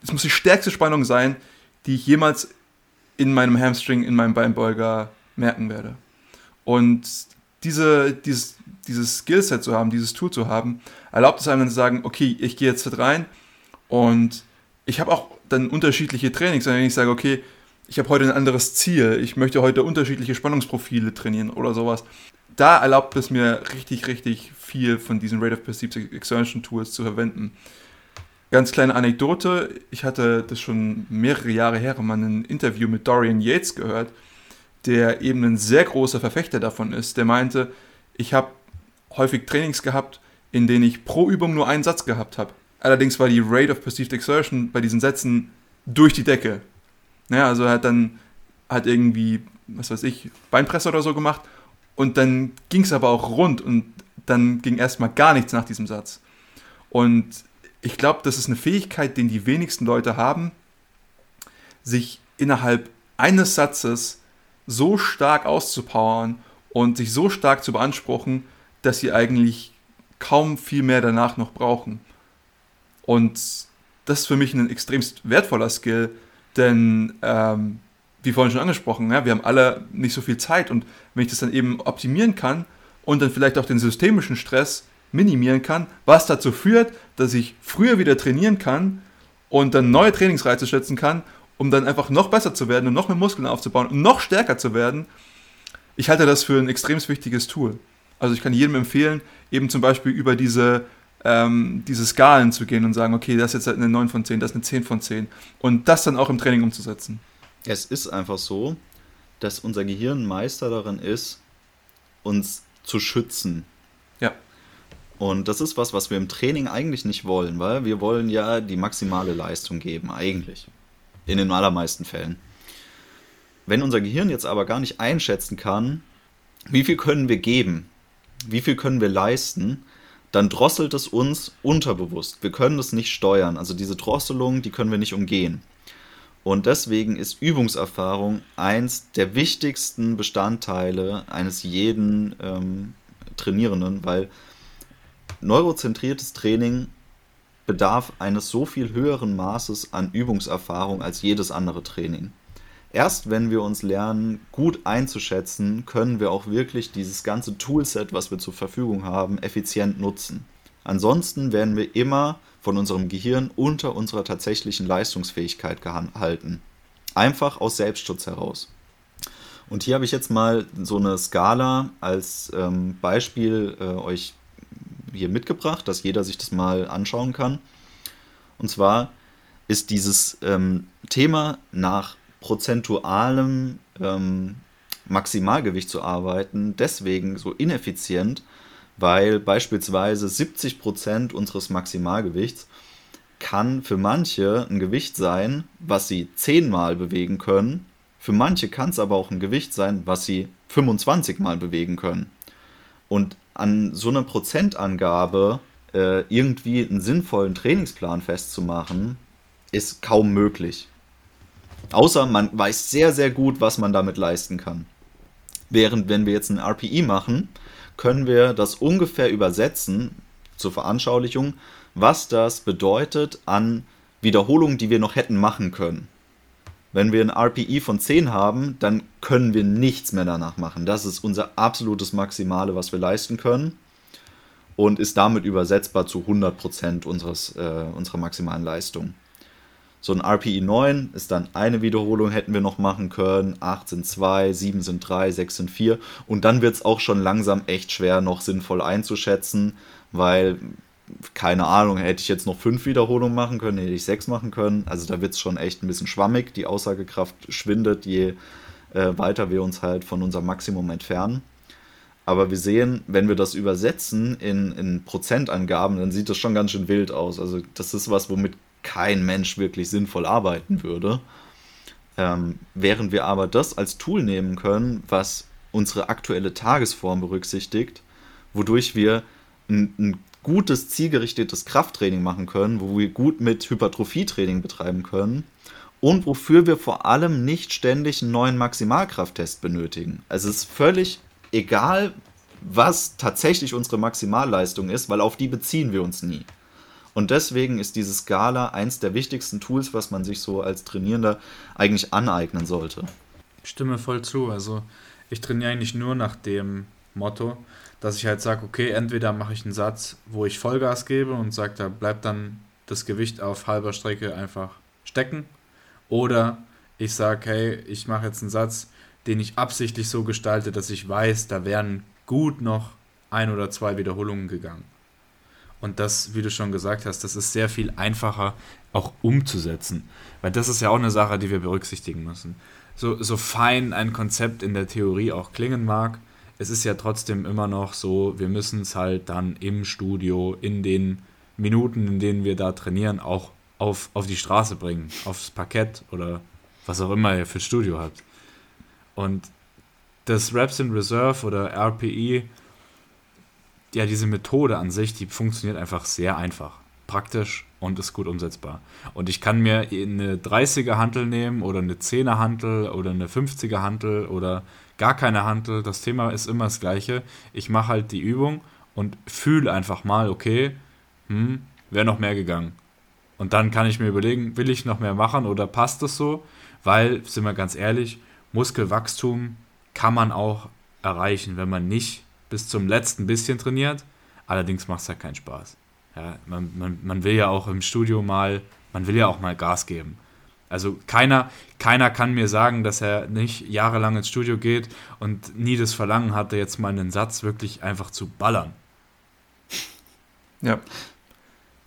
das muss die stärkste Spannung sein, die ich jemals in meinem Hamstring, in meinem Beinbeuger merken werde. Und diese, dieses, dieses Skillset zu haben, dieses Tool zu haben, erlaubt es einem dann zu sagen, okay, ich gehe jetzt rein und ich habe auch dann unterschiedliche Trainings, wenn ich sage, okay, ich habe heute ein anderes Ziel, ich möchte heute unterschiedliche Spannungsprofile trainieren oder sowas. Da erlaubt es mir richtig, richtig viel von diesen Rate of Perceived Exertion Tools zu verwenden. Ganz kleine Anekdote, ich hatte das schon mehrere Jahre her mal ein Interview mit Dorian Yates gehört, der eben ein sehr großer Verfechter davon ist. Der meinte, ich habe häufig Trainings gehabt, in denen ich pro Übung nur einen Satz gehabt habe. Allerdings war die Rate of Perceived Exertion bei diesen Sätzen durch die Decke. Naja, also er hat dann halt irgendwie, was weiß ich, Beinpresse oder so gemacht und dann ging es aber auch rund und dann ging erstmal gar nichts nach diesem Satz. Und ich glaube, das ist eine Fähigkeit, den die wenigsten Leute haben, sich innerhalb eines Satzes so stark auszupowern und sich so stark zu beanspruchen, dass sie eigentlich kaum viel mehr danach noch brauchen. Und das ist für mich ein extremst wertvoller Skill, denn ähm, wie vorhin schon angesprochen, ja, wir haben alle nicht so viel Zeit und wenn ich das dann eben optimieren kann und dann vielleicht auch den systemischen Stress minimieren kann, was dazu führt, dass ich früher wieder trainieren kann und dann neue Trainingsreize setzen kann um dann einfach noch besser zu werden und noch mehr Muskeln aufzubauen und noch stärker zu werden. Ich halte das für ein extrem wichtiges Tool. Also ich kann jedem empfehlen, eben zum Beispiel über diese, ähm, diese Skalen zu gehen und sagen, okay, das ist jetzt eine 9 von 10, das ist eine 10 von 10. Und das dann auch im Training umzusetzen. Es ist einfach so, dass unser Gehirn Meister darin ist, uns zu schützen. Ja. Und das ist was, was wir im Training eigentlich nicht wollen, weil wir wollen ja die maximale Leistung geben, eigentlich. In den allermeisten Fällen. Wenn unser Gehirn jetzt aber gar nicht einschätzen kann, wie viel können wir geben, wie viel können wir leisten, dann drosselt es uns unterbewusst. Wir können das nicht steuern. Also diese Drosselung, die können wir nicht umgehen. Und deswegen ist Übungserfahrung eins der wichtigsten Bestandteile eines jeden ähm, Trainierenden, weil neurozentriertes Training bedarf eines so viel höheren Maßes an Übungserfahrung als jedes andere Training. Erst wenn wir uns lernen, gut einzuschätzen, können wir auch wirklich dieses ganze Toolset, was wir zur Verfügung haben, effizient nutzen. Ansonsten werden wir immer von unserem Gehirn unter unserer tatsächlichen Leistungsfähigkeit gehalten. Einfach aus Selbstschutz heraus. Und hier habe ich jetzt mal so eine Skala als ähm, Beispiel äh, euch hier mitgebracht, dass jeder sich das mal anschauen kann. Und zwar ist dieses ähm, Thema nach prozentualem ähm, Maximalgewicht zu arbeiten deswegen so ineffizient, weil beispielsweise 70% unseres Maximalgewichts kann für manche ein Gewicht sein, was sie 10 Mal bewegen können. Für manche kann es aber auch ein Gewicht sein, was sie 25 Mal bewegen können. Und an so einer Prozentangabe äh, irgendwie einen sinnvollen Trainingsplan festzumachen, ist kaum möglich. Außer man weiß sehr, sehr gut, was man damit leisten kann. Während wenn wir jetzt ein RPI machen, können wir das ungefähr übersetzen zur Veranschaulichung, was das bedeutet an Wiederholungen, die wir noch hätten machen können. Wenn wir ein RPI von 10 haben, dann können wir nichts mehr danach machen. Das ist unser absolutes Maximale, was wir leisten können und ist damit übersetzbar zu 100% unseres, äh, unserer maximalen Leistung. So ein RPI 9 ist dann eine Wiederholung, hätten wir noch machen können. 8 sind 2, 7 sind 3, 6 sind 4. Und dann wird es auch schon langsam echt schwer, noch sinnvoll einzuschätzen, weil, keine Ahnung, hätte ich jetzt noch 5 Wiederholungen machen können, hätte ich 6 machen können. Also da wird es schon echt ein bisschen schwammig. Die Aussagekraft schwindet, je äh, weiter wir uns halt von unserem Maximum entfernen. Aber wir sehen, wenn wir das übersetzen in, in Prozentangaben, dann sieht das schon ganz schön wild aus. Also das ist was, womit kein Mensch wirklich sinnvoll arbeiten würde. Ähm, während wir aber das als Tool nehmen können, was unsere aktuelle Tagesform berücksichtigt, wodurch wir ein, ein gutes, zielgerichtetes Krafttraining machen können, wo wir gut mit Hypertrophietraining betreiben können und wofür wir vor allem nicht ständig einen neuen Maximalkrafttest benötigen. Also es ist völlig egal, was tatsächlich unsere Maximalleistung ist, weil auf die beziehen wir uns nie. Und deswegen ist diese Skala eins der wichtigsten Tools, was man sich so als Trainierender eigentlich aneignen sollte. Ich stimme voll zu. Also ich trainiere eigentlich nur nach dem Motto, dass ich halt sage, okay, entweder mache ich einen Satz, wo ich Vollgas gebe und sage, da bleibt dann das Gewicht auf halber Strecke einfach stecken. Oder ich sage, hey, ich mache jetzt einen Satz, den ich absichtlich so gestalte, dass ich weiß, da wären gut noch ein oder zwei Wiederholungen gegangen. Und das, wie du schon gesagt hast, das ist sehr viel einfacher auch umzusetzen. Weil das ist ja auch eine Sache, die wir berücksichtigen müssen. So, so fein ein Konzept in der Theorie auch klingen mag, es ist ja trotzdem immer noch so, wir müssen es halt dann im Studio, in den Minuten, in denen wir da trainieren, auch auf, auf die Straße bringen, aufs Parkett oder was auch immer ihr für Studio habt. Und das Raps in Reserve oder RPE ja, diese Methode an sich, die funktioniert einfach sehr einfach. Praktisch und ist gut umsetzbar. Und ich kann mir eine 30er Hantel nehmen oder eine 10er Hantel oder eine 50er Hantel oder gar keine Hantel. Das Thema ist immer das gleiche. Ich mache halt die Übung und fühle einfach mal, okay, hm, wäre noch mehr gegangen. Und dann kann ich mir überlegen, will ich noch mehr machen oder passt das so? Weil, sind wir ganz ehrlich, Muskelwachstum kann man auch erreichen, wenn man nicht bis zum letzten bisschen trainiert. Allerdings macht es halt keinen Spaß. Ja, man, man, man will ja auch im Studio mal, man will ja auch mal Gas geben. Also keiner, keiner kann mir sagen, dass er nicht jahrelang ins Studio geht und nie das Verlangen hatte, jetzt mal einen Satz wirklich einfach zu ballern. <laughs> Ja,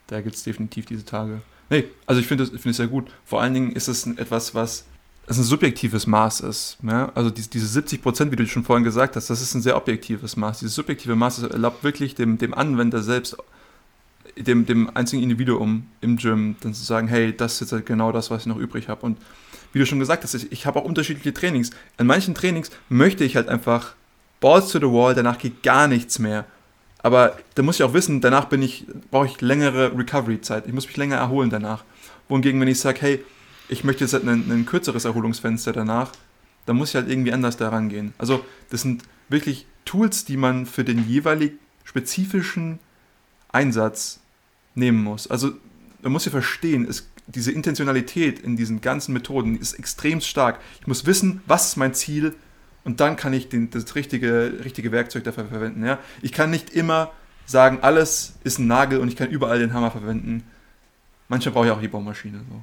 da gibt es definitiv diese Tage. Nee, also ich finde es find sehr gut. Vor allen Dingen ist es etwas, was es ein subjektives Maß ist. Ja? Also diese, diese 70 Prozent, wie du schon vorhin gesagt hast, das ist ein sehr objektives Maß. Dieses subjektive Maß erlaubt wirklich dem, dem Anwender selbst, dem, dem einzigen Individuum im Gym, dann zu sagen, hey, das ist jetzt halt genau das, was ich noch übrig habe. Und wie du schon gesagt hast, ich, ich habe auch unterschiedliche Trainings. An manchen Trainings möchte ich halt einfach Balls to the Wall, danach geht gar nichts mehr. Aber da muss ich auch wissen, danach bin ich, brauche ich längere Recovery-Zeit. Ich muss mich länger erholen danach. Wohingegen, wenn ich sage, hey, ich möchte jetzt halt ein, kürzeres Erholungsfenster danach, dann muss ich halt irgendwie anders daran gehen. Also das sind wirklich Tools, die man für den jeweilig spezifischen Einsatz nehmen muss. Also man muss ja verstehen, es, diese Intentionalität in diesen ganzen Methoden ist extrem stark. Ich muss wissen, was ist mein Ziel und dann kann ich den, das richtige, richtige Werkzeug dafür verwenden. Ja? Ich kann nicht immer sagen, alles ist ein Nagel und ich kann überall den Hammer verwenden. Manchmal brauche ich auch die Baumaschine. So.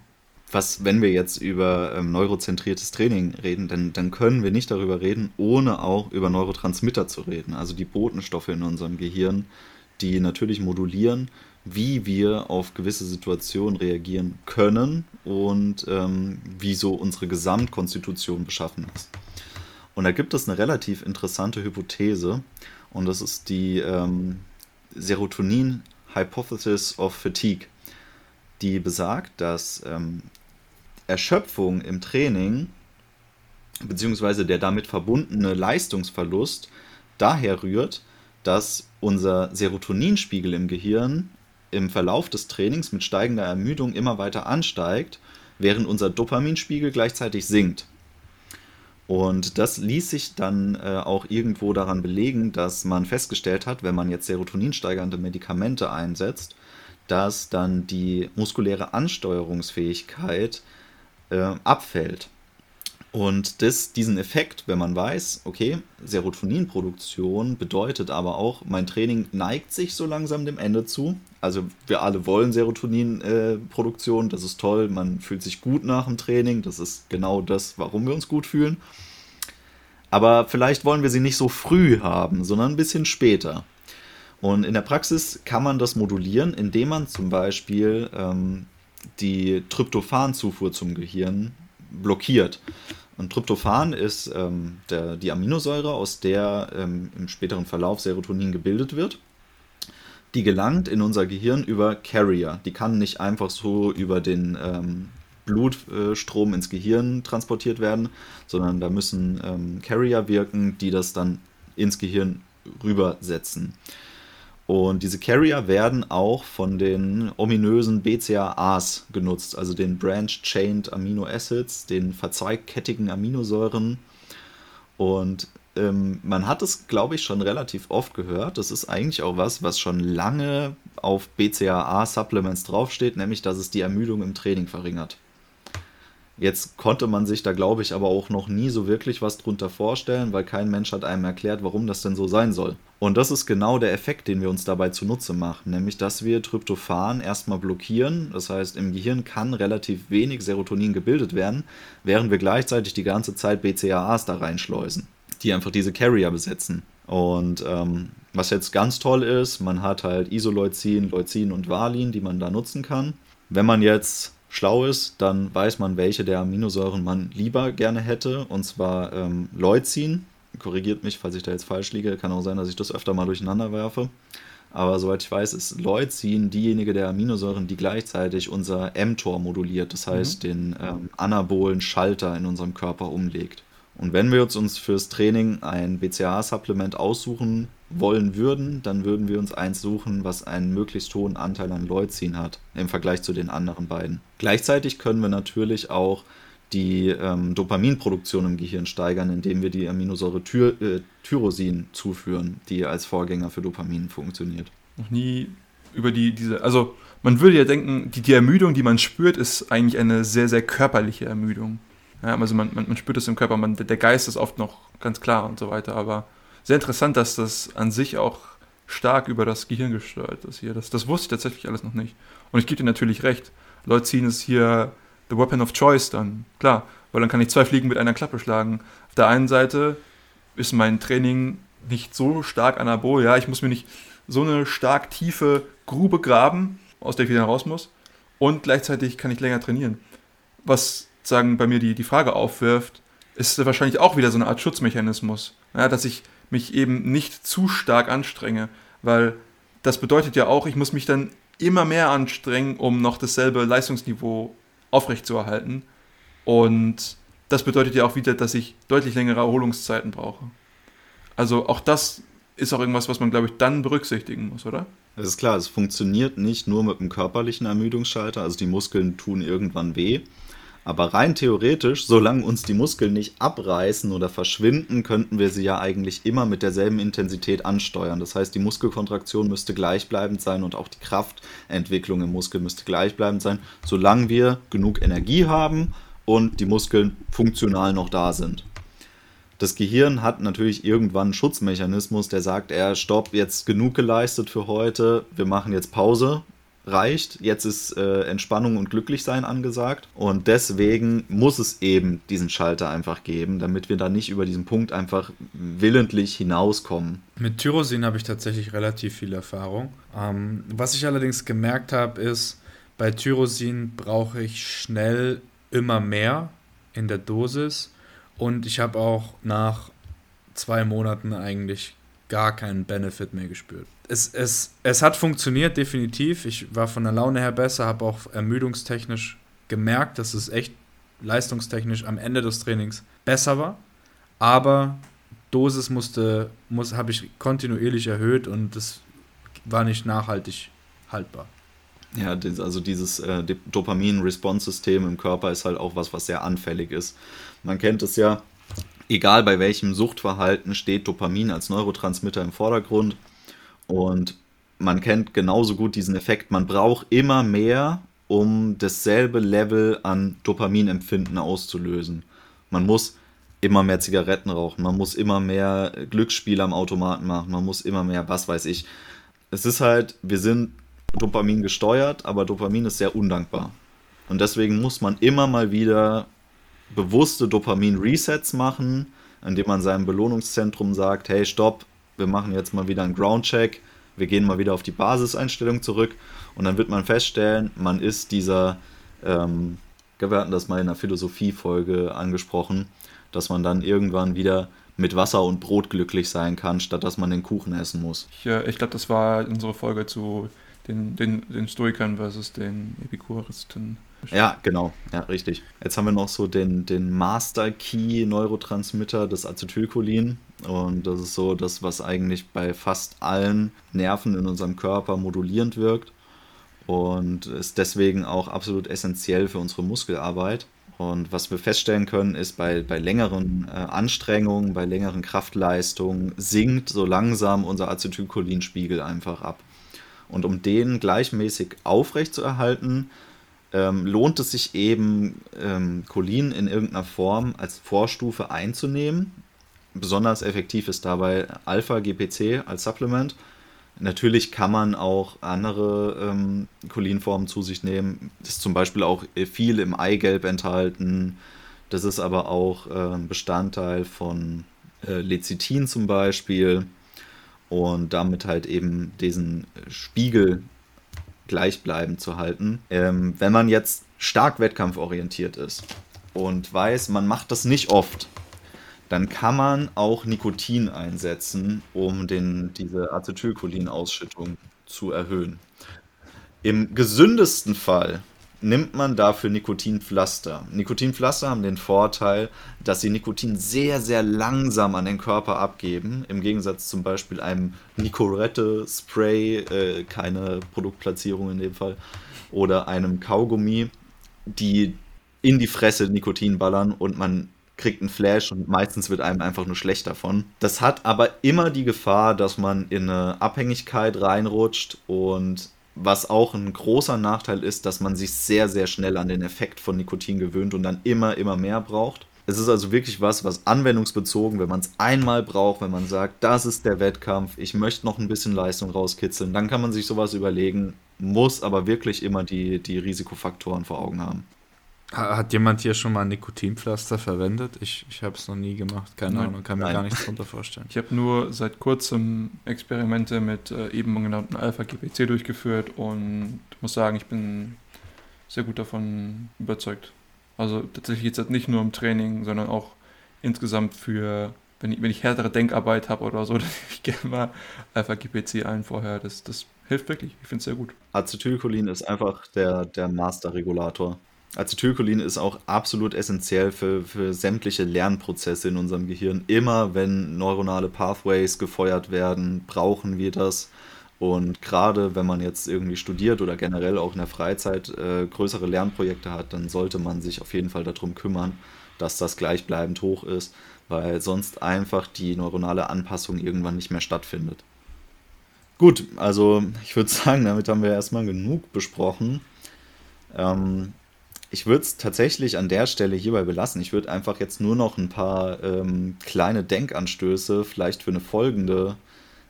Was, wenn wir jetzt über ähm, neurozentriertes Training reden, dann, dann können wir nicht darüber reden, ohne auch über Neurotransmitter zu reden. Also die Botenstoffe in unserem Gehirn, die natürlich modulieren, wie wir auf gewisse Situationen reagieren können und ähm, wie so unsere Gesamtkonstitution beschaffen ist. Und da gibt es eine relativ interessante Hypothese und das ist die ähm, Serotonin Hypothesis of Fatigue, die besagt, dass ähm, Erschöpfung im Training beziehungsweise der damit verbundene Leistungsverlust daher rührt, dass unser Serotoninspiegel im Gehirn im Verlauf des Trainings mit steigender Ermüdung immer weiter ansteigt, während unser Dopaminspiegel gleichzeitig sinkt. Und das ließ sich dann äh, auch irgendwo daran belegen, dass man festgestellt hat, wenn man jetzt serotoninsteigernde Medikamente einsetzt, dass dann die muskuläre Ansteuerungsfähigkeit äh, abfällt. Und das, diesen Effekt, wenn man weiß, okay, Serotoninproduktion bedeutet aber auch, mein Training neigt sich so langsam dem Ende zu. Also wir alle wollen Serotoninproduktion, äh, das ist toll, man fühlt sich gut nach dem Training, das ist genau das, warum wir uns gut fühlen. Aber vielleicht wollen wir sie nicht so früh haben, sondern ein bisschen später. Und in der Praxis kann man das modulieren, indem man zum Beispiel ähm, die Tryptophanzufuhr zum Gehirn blockiert. Und Tryptophan ist ähm, der, die Aminosäure, aus der ähm, im späteren Verlauf Serotonin gebildet wird. Die gelangt in unser Gehirn über Carrier. Die kann nicht einfach so über den ähm, Blutstrom ins Gehirn transportiert werden, sondern da müssen ähm, Carrier wirken, die das dann ins Gehirn rübersetzen. Und diese Carrier werden auch von den ominösen BCAAs genutzt, also den Branch-Chained Amino Acids, den verzweigkettigen Aminosäuren. Und ähm, man hat es, glaube ich, schon relativ oft gehört. Das ist eigentlich auch was, was schon lange auf BCAA-Supplements draufsteht, nämlich dass es die Ermüdung im Training verringert. Jetzt konnte man sich da, glaube ich, aber auch noch nie so wirklich was drunter vorstellen, weil kein Mensch hat einem erklärt, warum das denn so sein soll. Und das ist genau der Effekt, den wir uns dabei zunutze machen, nämlich dass wir Tryptophan erstmal blockieren. Das heißt, im Gehirn kann relativ wenig Serotonin gebildet werden, während wir gleichzeitig die ganze Zeit BCAAs da reinschleusen, die einfach diese Carrier besetzen. Und ähm, was jetzt ganz toll ist, man hat halt Isoleucin, Leucin und Valin, die man da nutzen kann. Wenn man jetzt schlau ist, dann weiß man, welche der Aminosäuren man lieber gerne hätte. Und zwar ähm, Leucin. Korrigiert mich, falls ich da jetzt falsch liege. Kann auch sein, dass ich das öfter mal durcheinander werfe. Aber soweit ich weiß, ist Leucin diejenige der Aminosäuren, die gleichzeitig unser mTOR moduliert. Das heißt, mhm. den ähm, anabolen Schalter in unserem Körper umlegt. Und wenn wir uns fürs Training ein BCAA-Supplement aussuchen wollen würden, dann würden wir uns eins suchen, was einen möglichst hohen Anteil an Leucin hat im Vergleich zu den anderen beiden. Gleichzeitig können wir natürlich auch die ähm, Dopaminproduktion im Gehirn steigern, indem wir die Aminosäure Ty äh, Tyrosin zuführen, die als Vorgänger für Dopamin funktioniert. Noch nie über die, diese, also man würde ja denken, die, die Ermüdung, die man spürt, ist eigentlich eine sehr, sehr körperliche Ermüdung. Also man, man, man spürt es im Körper, man, der Geist ist oft noch ganz klar und so weiter, aber sehr interessant, dass das an sich auch stark über das Gehirn gesteuert ist hier. Das, das wusste ich tatsächlich alles noch nicht. Und ich gebe dir natürlich recht. Leute ziehen es hier the weapon of choice dann. Klar, weil dann kann ich zwei Fliegen mit einer Klappe schlagen. Auf der einen Seite ist mein Training nicht so stark anabol, ja, ich muss mir nicht so eine stark tiefe Grube graben, aus der ich wieder raus muss. Und gleichzeitig kann ich länger trainieren. Was sagen bei mir die, die Frage aufwirft, ist wahrscheinlich auch wieder so eine Art Schutzmechanismus. Ja, dass ich mich eben nicht zu stark anstrenge, weil das bedeutet ja auch, ich muss mich dann immer mehr anstrengen, um noch dasselbe Leistungsniveau aufrechtzuerhalten. Und das bedeutet ja auch wieder, dass ich deutlich längere Erholungszeiten brauche. Also auch das ist auch irgendwas, was man, glaube ich, dann berücksichtigen muss, oder? Es ist klar, es funktioniert nicht nur mit dem körperlichen Ermüdungsschalter, also die Muskeln tun irgendwann weh, Aber rein theoretisch, solange uns die Muskeln nicht abreißen oder verschwinden, könnten wir sie ja eigentlich immer mit derselben Intensität ansteuern. Das heißt, die Muskelkontraktion müsste gleichbleibend sein und auch die Kraftentwicklung im Muskel müsste gleichbleibend sein, solange wir genug Energie haben und die Muskeln funktional noch da sind. Das Gehirn hat natürlich irgendwann einen Schutzmechanismus, der sagt, er stopp, jetzt genug geleistet für heute, wir machen jetzt Pause, reicht, jetzt ist äh, Entspannung und Glücklichsein angesagt und deswegen muss es eben diesen Schalter einfach geben, damit wir da nicht über diesen Punkt einfach willentlich hinauskommen. Mit Tyrosin habe ich tatsächlich relativ viel Erfahrung. Ähm, was ich allerdings gemerkt habe, ist, bei Tyrosin brauche ich schnell immer mehr in der Dosis und ich habe auch nach zwei Monaten eigentlich gar keinen Benefit mehr gespürt. Es, es, es hat funktioniert, definitiv. Ich war von der Laune her besser, habe auch ermüdungstechnisch gemerkt, dass es echt leistungstechnisch am Ende des Trainings besser war. Aber Dosis musste, muss, habe ich kontinuierlich erhöht und das war nicht nachhaltig haltbar. Ja, also dieses äh, Dopamin-Response-System im Körper ist halt auch was, was sehr anfällig ist. Man kennt es ja, egal bei welchem Suchtverhalten steht Dopamin als Neurotransmitter im Vordergrund. Und man kennt genauso gut diesen Effekt. Man braucht immer mehr, um dasselbe Level an Dopaminempfinden auszulösen. Man muss immer mehr Zigaretten rauchen, man muss immer mehr Glücksspiele am Automaten machen, man muss immer mehr, was weiß ich. Es ist halt, wir sind Dopamin gesteuert, aber Dopamin ist sehr undankbar. Und deswegen muss man immer mal wieder bewusste Dopamin-Resets machen, indem man seinem Belohnungszentrum sagt, hey, stopp, wir machen jetzt mal wieder einen Groundcheck, wir gehen mal wieder auf die Basiseinstellung zurück und dann wird man feststellen, man ist dieser, ähm, wir hatten das mal in einer Philosophie-Folge angesprochen, dass man dann irgendwann wieder mit Wasser und Brot glücklich sein kann, statt dass man den Kuchen essen muss. Ich, äh, ich glaube, das war unsere Folge zu den, den, den Stoikern versus den Epikuristen. Ja, genau, ja, richtig. Jetzt haben wir noch so den, den Master Key Neurotransmitter, das Acetylcholin. Und das ist so das, was eigentlich bei fast allen Nerven in unserem Körper modulierend wirkt und ist deswegen auch absolut essentiell für unsere Muskelarbeit. Und was wir feststellen können, ist, bei, bei längeren äh, Anstrengungen, bei längeren Kraftleistungen sinkt so langsam unser Acetylcholinspiegel einfach ab. Und um den gleichmäßig aufrechtzuerhalten, ähm, lohnt es sich eben, ähm, Cholin in irgendeiner Form als Vorstufe einzunehmen. Besonders effektiv ist dabei Alpha-GPC als Supplement. Natürlich kann man auch andere ähm, Cholinformen zu sich nehmen. Das ist zum Beispiel auch viel im Eigelb enthalten. Das ist aber auch äh, Bestandteil von äh, Lecithin zum Beispiel und damit halt eben diesen Spiegel gleichbleibend zu halten. Ähm, wenn man jetzt stark wettkampforientiert ist und weiß, man macht das nicht oft, dann kann man auch Nikotin einsetzen, um den, diese Acetylcholinausschüttung zu erhöhen. Im gesündesten Fall nimmt man dafür Nikotinpflaster. Nikotinpflaster haben den Vorteil, dass sie Nikotin sehr, sehr langsam an den Körper abgeben. Im Gegensatz zum Beispiel einem Nicorette-Spray, äh, keine Produktplatzierung in dem Fall, oder einem Kaugummi, die in die Fresse Nikotin ballern und man kriegt einen Flash und meistens wird einem einfach nur schlecht davon. Das hat aber immer die Gefahr, dass man in eine Abhängigkeit reinrutscht und was auch ein großer Nachteil ist, dass man sich sehr, sehr schnell an den Effekt von Nikotin gewöhnt und dann immer, immer mehr braucht. Es ist also wirklich was, was anwendungsbezogen, wenn man es einmal braucht, wenn man sagt, das ist der Wettkampf, ich möchte noch ein bisschen Leistung rauskitzeln, dann kann man sich sowas überlegen, muss aber wirklich immer die, die Risikofaktoren vor Augen haben. Hat jemand hier schon mal Nikotinpflaster verwendet? Ich, ich habe es noch nie gemacht, keine Nein. Ahnung, kann mir Nein. gar nichts darunter vorstellen. Ich habe nur seit kurzem Experimente mit äh, eben genannten Alpha-GPC durchgeführt und muss sagen, ich bin sehr gut davon überzeugt. Also tatsächlich jetzt nicht nur im Training, sondern auch insgesamt für, wenn ich, wenn ich härtere Denkarbeit habe oder so, <laughs> dann ich gerne mal Alpha-GPC ein vorher. Das, das hilft wirklich. Ich finde es sehr gut. Acetylcholin ist einfach der, der Master-Regulator. Acetylcholin ist auch absolut essentiell für, für sämtliche Lernprozesse in unserem Gehirn. Immer wenn neuronale Pathways gefeuert werden, brauchen wir das. Und gerade wenn man jetzt irgendwie studiert oder generell auch in der Freizeit äh, größere Lernprojekte hat, dann sollte man sich auf jeden Fall darum kümmern, dass das gleichbleibend hoch ist, weil sonst einfach die neuronale Anpassung irgendwann nicht mehr stattfindet. Gut, also ich würde <laughs> sagen, damit haben wir erstmal genug besprochen. Ähm, ich würde es tatsächlich an der Stelle hierbei belassen. Ich würde einfach jetzt nur noch ein paar ähm, kleine Denkanstöße vielleicht für eine folgende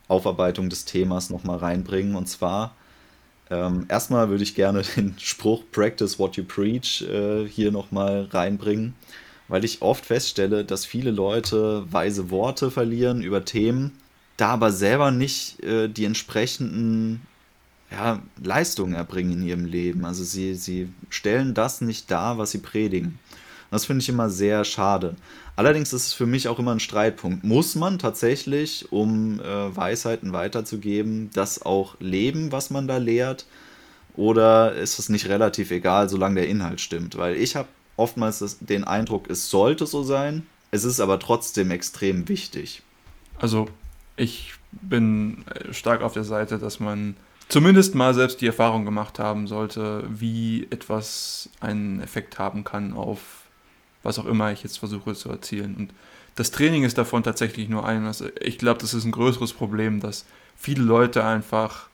Aufarbeitung des Themas nochmal reinbringen. Und zwar, ähm, erstmal würde ich gerne <laughs> den Spruch Practice what you preach äh, hier nochmal reinbringen, weil ich oft feststelle, dass viele Leute weise Worte verlieren über Themen, da aber selber nicht äh, die entsprechenden ja, Leistungen erbringen in ihrem Leben. Also sie, sie stellen das nicht dar, was sie predigen. das finde ich immer sehr schade. Allerdings ist es für mich auch immer ein Streitpunkt. Muss man tatsächlich, um äh, Weisheiten weiterzugeben, das auch leben, was man da lehrt? Oder ist es nicht relativ egal, solange der Inhalt stimmt? Weil ich habe oftmals das, den Eindruck, es sollte so sein, es ist aber trotzdem extrem wichtig. Also ich bin äh, stark auf der Seite, dass man zumindest mal selbst die Erfahrung gemacht haben sollte, wie etwas einen Effekt haben kann auf was auch immer ich jetzt versuche zu erzielen. Und das Training ist davon tatsächlich nur ein. Also ich glaube, das ist ein größeres Problem, dass viele Leute einfach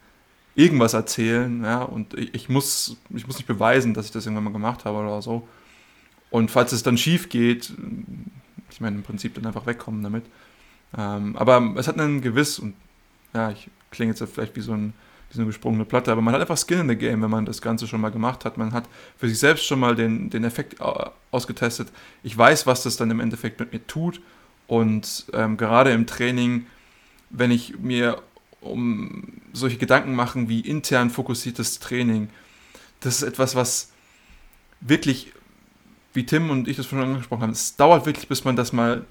irgendwas erzählen, ja, und ich, muss, ich muss nicht beweisen, dass ich das irgendwann mal gemacht habe oder so. Und falls es dann schief geht, ich meine, im Prinzip dann einfach wegkommen damit. Ähm, aber es hat einen gewiss, und ja, ich klinge jetzt vielleicht wie so ein wie so eine gesprungene Platte, aber man hat einfach Skin in the Game, wenn man das Ganze schon mal gemacht hat. Man hat für sich selbst schon mal den, den Effekt ausgetestet. Ich weiß, was das dann im Endeffekt mit mir tut. Und ähm, gerade im Training, wenn ich mir um solche Gedanken mache wie intern fokussiertes Training, das ist etwas, was wirklich, wie Tim und ich das schon angesprochen haben, es dauert wirklich, bis man das mal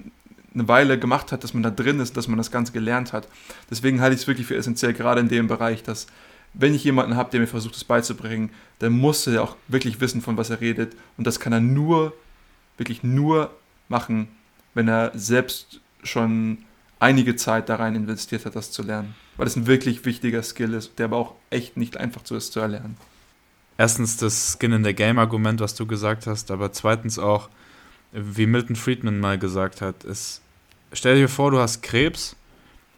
eine Weile gemacht hat, dass man da drin ist, dass man das Ganze gelernt hat. Deswegen halte ich es wirklich für essentiell, gerade in dem Bereich, dass wenn ich jemanden habe, der mir versucht, das beizubringen, dann muss er auch wirklich wissen, von was er redet. Und das kann er nur, wirklich nur machen, wenn er selbst schon einige Zeit da rein investiert hat, das zu lernen. Weil es ein wirklich wichtiger Skill ist, der aber auch echt nicht einfach so ist zu erlernen. Erstens das Skin in the Game Argument, was du gesagt hast, aber zweitens auch, wie Milton Friedman mal gesagt hat, ist, stell dir vor, du hast Krebs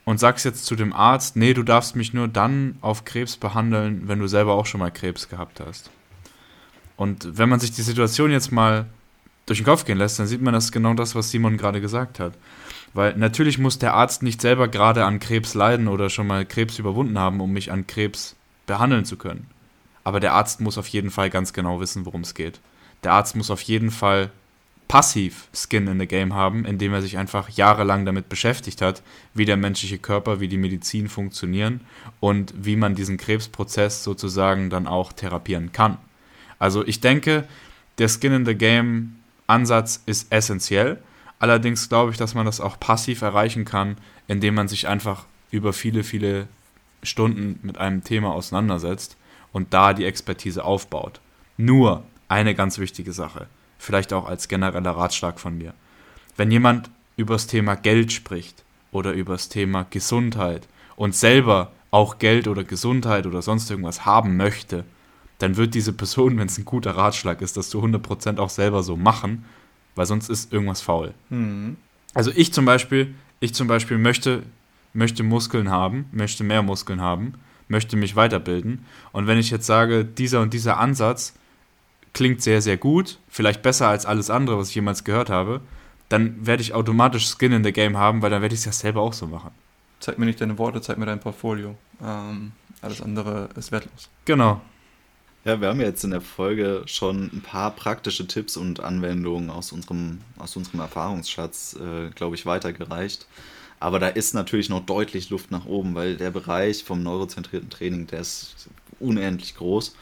und sagst jetzt zu dem Arzt, nee, du darfst mich nur dann auf Krebs behandeln, wenn du selber auch schon mal Krebs gehabt hast. Und wenn man sich die Situation jetzt mal durch den Kopf gehen lässt, dann sieht man das genau das, was Simon gerade gesagt hat. Weil natürlich muss der Arzt nicht selber gerade an Krebs leiden oder schon mal Krebs überwunden haben, um mich an Krebs behandeln zu können. Aber der Arzt muss auf jeden Fall ganz genau wissen, worum es geht. Der Arzt muss auf jeden Fall passiv Skin in the Game haben, indem er sich einfach jahrelang damit beschäftigt hat, wie der menschliche Körper, wie die Medizin funktionieren und wie man diesen Krebsprozess sozusagen dann auch therapieren kann. Also ich denke, der Skin in the Game Ansatz ist essentiell. Allerdings glaube ich, dass man das auch passiv erreichen kann, indem man sich einfach über viele, viele Stunden mit einem Thema auseinandersetzt und da die Expertise aufbaut. Nur eine ganz wichtige Sache vielleicht auch als genereller Ratschlag von mir. Wenn jemand über das Thema Geld spricht oder über das Thema Gesundheit und selber auch Geld oder Gesundheit oder sonst irgendwas haben möchte, dann wird diese Person, wenn es ein guter Ratschlag ist, das zu 100% auch selber so machen, weil sonst ist irgendwas faul. Mhm. Also ich zum Beispiel, ich zum Beispiel möchte, möchte Muskeln haben, möchte mehr Muskeln haben, möchte mich weiterbilden. Und wenn ich jetzt sage, dieser und dieser Ansatz klingt sehr, sehr gut, vielleicht besser als alles andere, was ich jemals gehört habe, dann werde ich automatisch Skin in the Game haben, weil dann werde ich es ja selber auch so machen. Zeig mir nicht deine Worte, zeig mir dein Portfolio. Ähm, alles andere ist wertlos. Genau. Ja, wir haben jetzt in der Folge schon ein paar praktische Tipps und Anwendungen aus unserem, aus unserem Erfahrungsschatz, äh, glaube ich, weitergereicht. Aber da ist natürlich noch deutlich Luft nach oben, weil der Bereich vom neurozentrierten Training, der ist unendlich groß.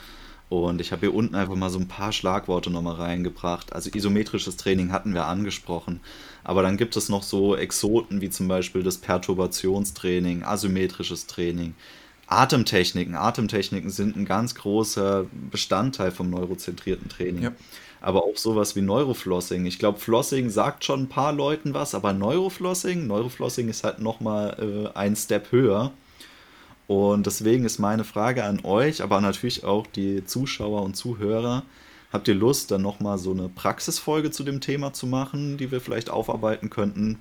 Und ich habe hier unten einfach mal so ein paar Schlagworte nochmal reingebracht. Also isometrisches Training hatten wir angesprochen. Aber dann gibt es noch so Exoten wie zum Beispiel das Perturbationstraining, asymmetrisches Training, Atemtechniken. Atemtechniken sind ein ganz großer Bestandteil vom neurozentrierten Training. Ja. Aber auch sowas wie Neuroflossing. Ich glaube, Flossing sagt schon ein paar Leuten was, aber Neuroflossing, Neuroflossing ist halt nochmal äh, ein Step höher. Und deswegen ist meine Frage an euch, aber natürlich auch die Zuschauer und Zuhörer, habt ihr Lust, dann nochmal so eine Praxisfolge zu dem Thema zu machen, die wir vielleicht aufarbeiten könnten?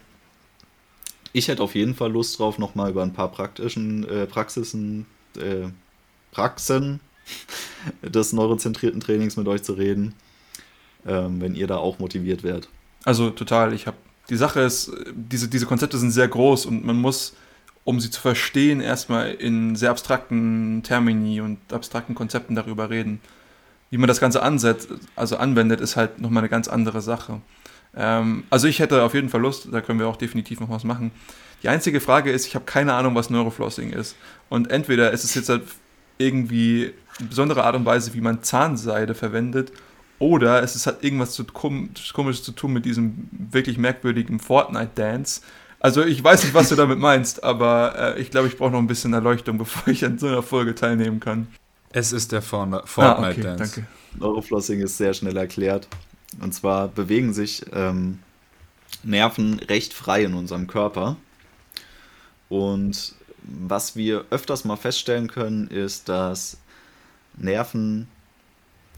Ich hätte auf jeden Fall Lust drauf, nochmal über ein paar praktischen äh, Praxisen, äh, Praxen <laughs> des neurozentrierten Trainings mit euch zu reden, ähm, wenn ihr da auch motiviert werdet. Also total, ich habe die Sache ist, diese, diese Konzepte sind sehr groß und man muss, um sie zu verstehen, erstmal in sehr abstrakten Termini und abstrakten Konzepten darüber reden. Wie man das Ganze ansetzt, also anwendet, ist halt nochmal eine ganz andere Sache. Ähm, also ich hätte auf jeden Fall Lust, da können wir auch definitiv noch was machen. Die einzige Frage ist, ich habe keine Ahnung, was Neuroflossing ist. Und entweder ist es jetzt halt irgendwie eine besondere Art und Weise, wie man Zahnseide verwendet, oder es hat irgendwas zu, komisches zu tun mit diesem wirklich merkwürdigen Fortnite-Dance. Also ich weiß nicht, was du damit meinst, aber äh, ich glaube, ich brauche noch ein bisschen Erleuchtung, <laughs> bevor ich an so einer Folge teilnehmen kann. Es ist der Fortnite-Dance. Ah, okay, danke. Neuroflossing ist sehr schnell erklärt. Und zwar bewegen sich ähm, Nerven recht frei in unserem Körper. Und was wir öfters mal feststellen können, ist, dass Nerven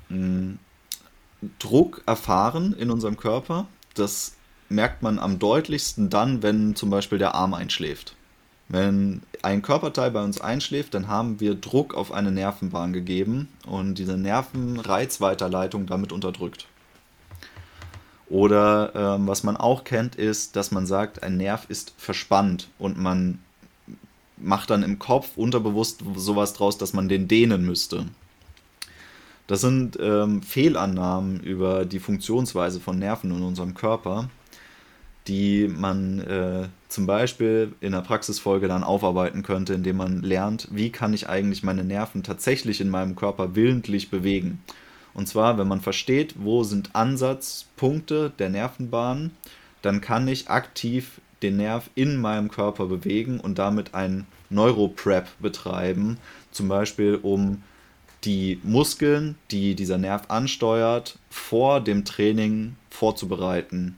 mh, hm, Druck erfahren in unserem Körper. Das merkt man am deutlichsten dann, wenn zum Beispiel der Arm einschläft. Wenn ein Körperteil bei uns einschläft, dann haben wir Druck auf eine Nervenbahn gegeben und diese Nervenreizweiterleitung damit unterdrückt. Oder ähm, was man auch kennt, ist, dass man sagt, ein Nerv ist verspannt und man macht dann im Kopf unterbewusst sowas draus, dass man den dehnen müsste. Das sind ähm, Fehlannahmen über die Funktionsweise von Nerven in unserem Körper, die man äh, zum Beispiel in der Praxisfolge dann aufarbeiten könnte, indem man lernt, wie kann ich eigentlich meine Nerven tatsächlich in meinem Körper willentlich bewegen. Und zwar, wenn man versteht, wo sind Ansatzpunkte der Nervenbahn, dann kann ich aktiv den Nerv in meinem Körper bewegen und damit ein Neuroprep betreiben, zum Beispiel um die Muskeln, die dieser Nerv ansteuert, vor dem Training vorzubereiten.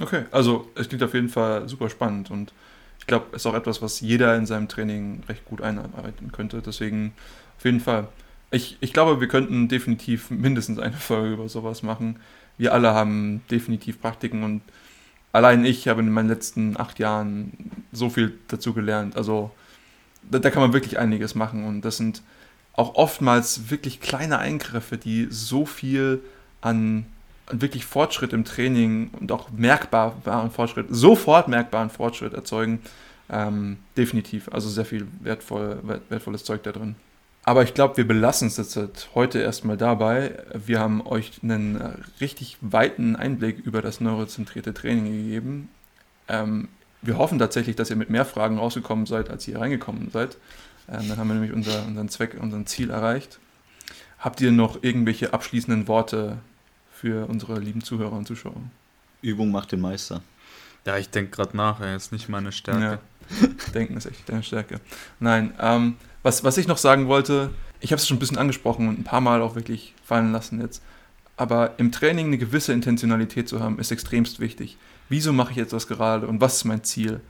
Okay, also es klingt auf jeden Fall super spannend und ich glaube, es ist auch etwas, was jeder in seinem Training recht gut einarbeiten könnte. Deswegen auf jeden Fall. Ich, ich glaube, wir könnten definitiv mindestens eine Folge über sowas machen. Wir alle haben definitiv Praktiken und allein ich habe in meinen letzten acht Jahren so viel dazu gelernt. Also da, da kann man wirklich einiges machen und das sind auch oftmals wirklich kleine Eingriffe, die so viel an, an wirklich Fortschritt im Training und auch merkbaren Fortschritt, sofort merkbaren Fortschritt erzeugen. Ähm, definitiv. Also sehr viel wertvoll, wertvolles Zeug da drin. Aber ich glaube, wir belassen es jetzt heute erstmal dabei. Wir haben euch einen richtig weiten Einblick über das neurozentrierte Training gegeben. Ähm, wir hoffen tatsächlich, dass ihr mit mehr Fragen rausgekommen seid, als ihr reingekommen seid. Ähm, dann haben wir nämlich unser, unseren Zweck, unseren Ziel erreicht. Habt ihr noch irgendwelche abschließenden Worte für unsere lieben Zuhörer und Zuschauer? Übung macht den Meister. Ja, ich denke gerade nach, ey, ist nicht meine Stärke. Ja. Denken ist echt deine Stärke. Nein, ähm, was, was ich noch sagen wollte, ich habe es schon ein bisschen angesprochen und ein paar Mal auch wirklich fallen lassen jetzt. Aber im Training eine gewisse Intentionalität zu haben, ist extremst wichtig. Wieso mache ich jetzt das gerade und was ist mein Ziel?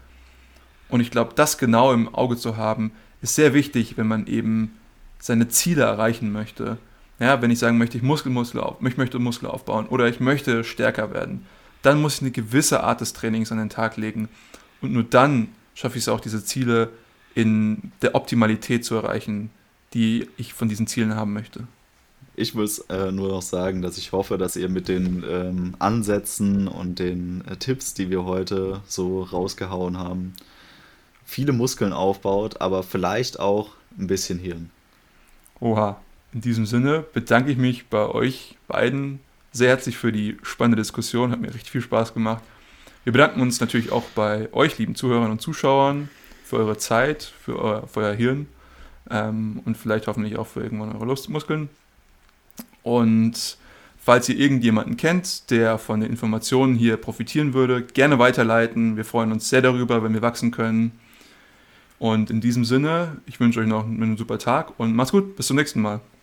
Und ich glaube, das genau im Auge zu haben, ist sehr wichtig, wenn man eben seine Ziele erreichen möchte. Ja, wenn ich sagen möchte, ich, Muskel, Muskel auf, ich möchte Muskel aufbauen oder ich möchte stärker werden, dann muss ich eine gewisse Art des Trainings an den Tag legen. Und nur dann schaffe ich es auch, diese Ziele in der Optimalität zu erreichen, die ich von diesen Zielen haben möchte. Ich muss äh, nur noch sagen, dass ich hoffe, dass ihr mit den ähm, Ansätzen und den äh, Tipps, die wir heute so rausgehauen haben, viele Muskeln aufbaut, aber vielleicht auch ein bisschen Hirn. Oha, in diesem Sinne bedanke ich mich bei euch beiden sehr herzlich für die spannende Diskussion, hat mir richtig viel Spaß gemacht. Wir bedanken uns natürlich auch bei euch, lieben Zuhörern und Zuschauern, für eure Zeit, für euer, für euer Hirn ähm, und vielleicht hoffentlich auch für irgendwann eure Lustmuskeln. Und falls ihr irgendjemanden kennt, der von den Informationen hier profitieren würde, gerne weiterleiten. Wir freuen uns sehr darüber, wenn wir wachsen können. Und in diesem Sinne, ich wünsche euch noch einen super Tag und macht's gut. Bis zum nächsten Mal.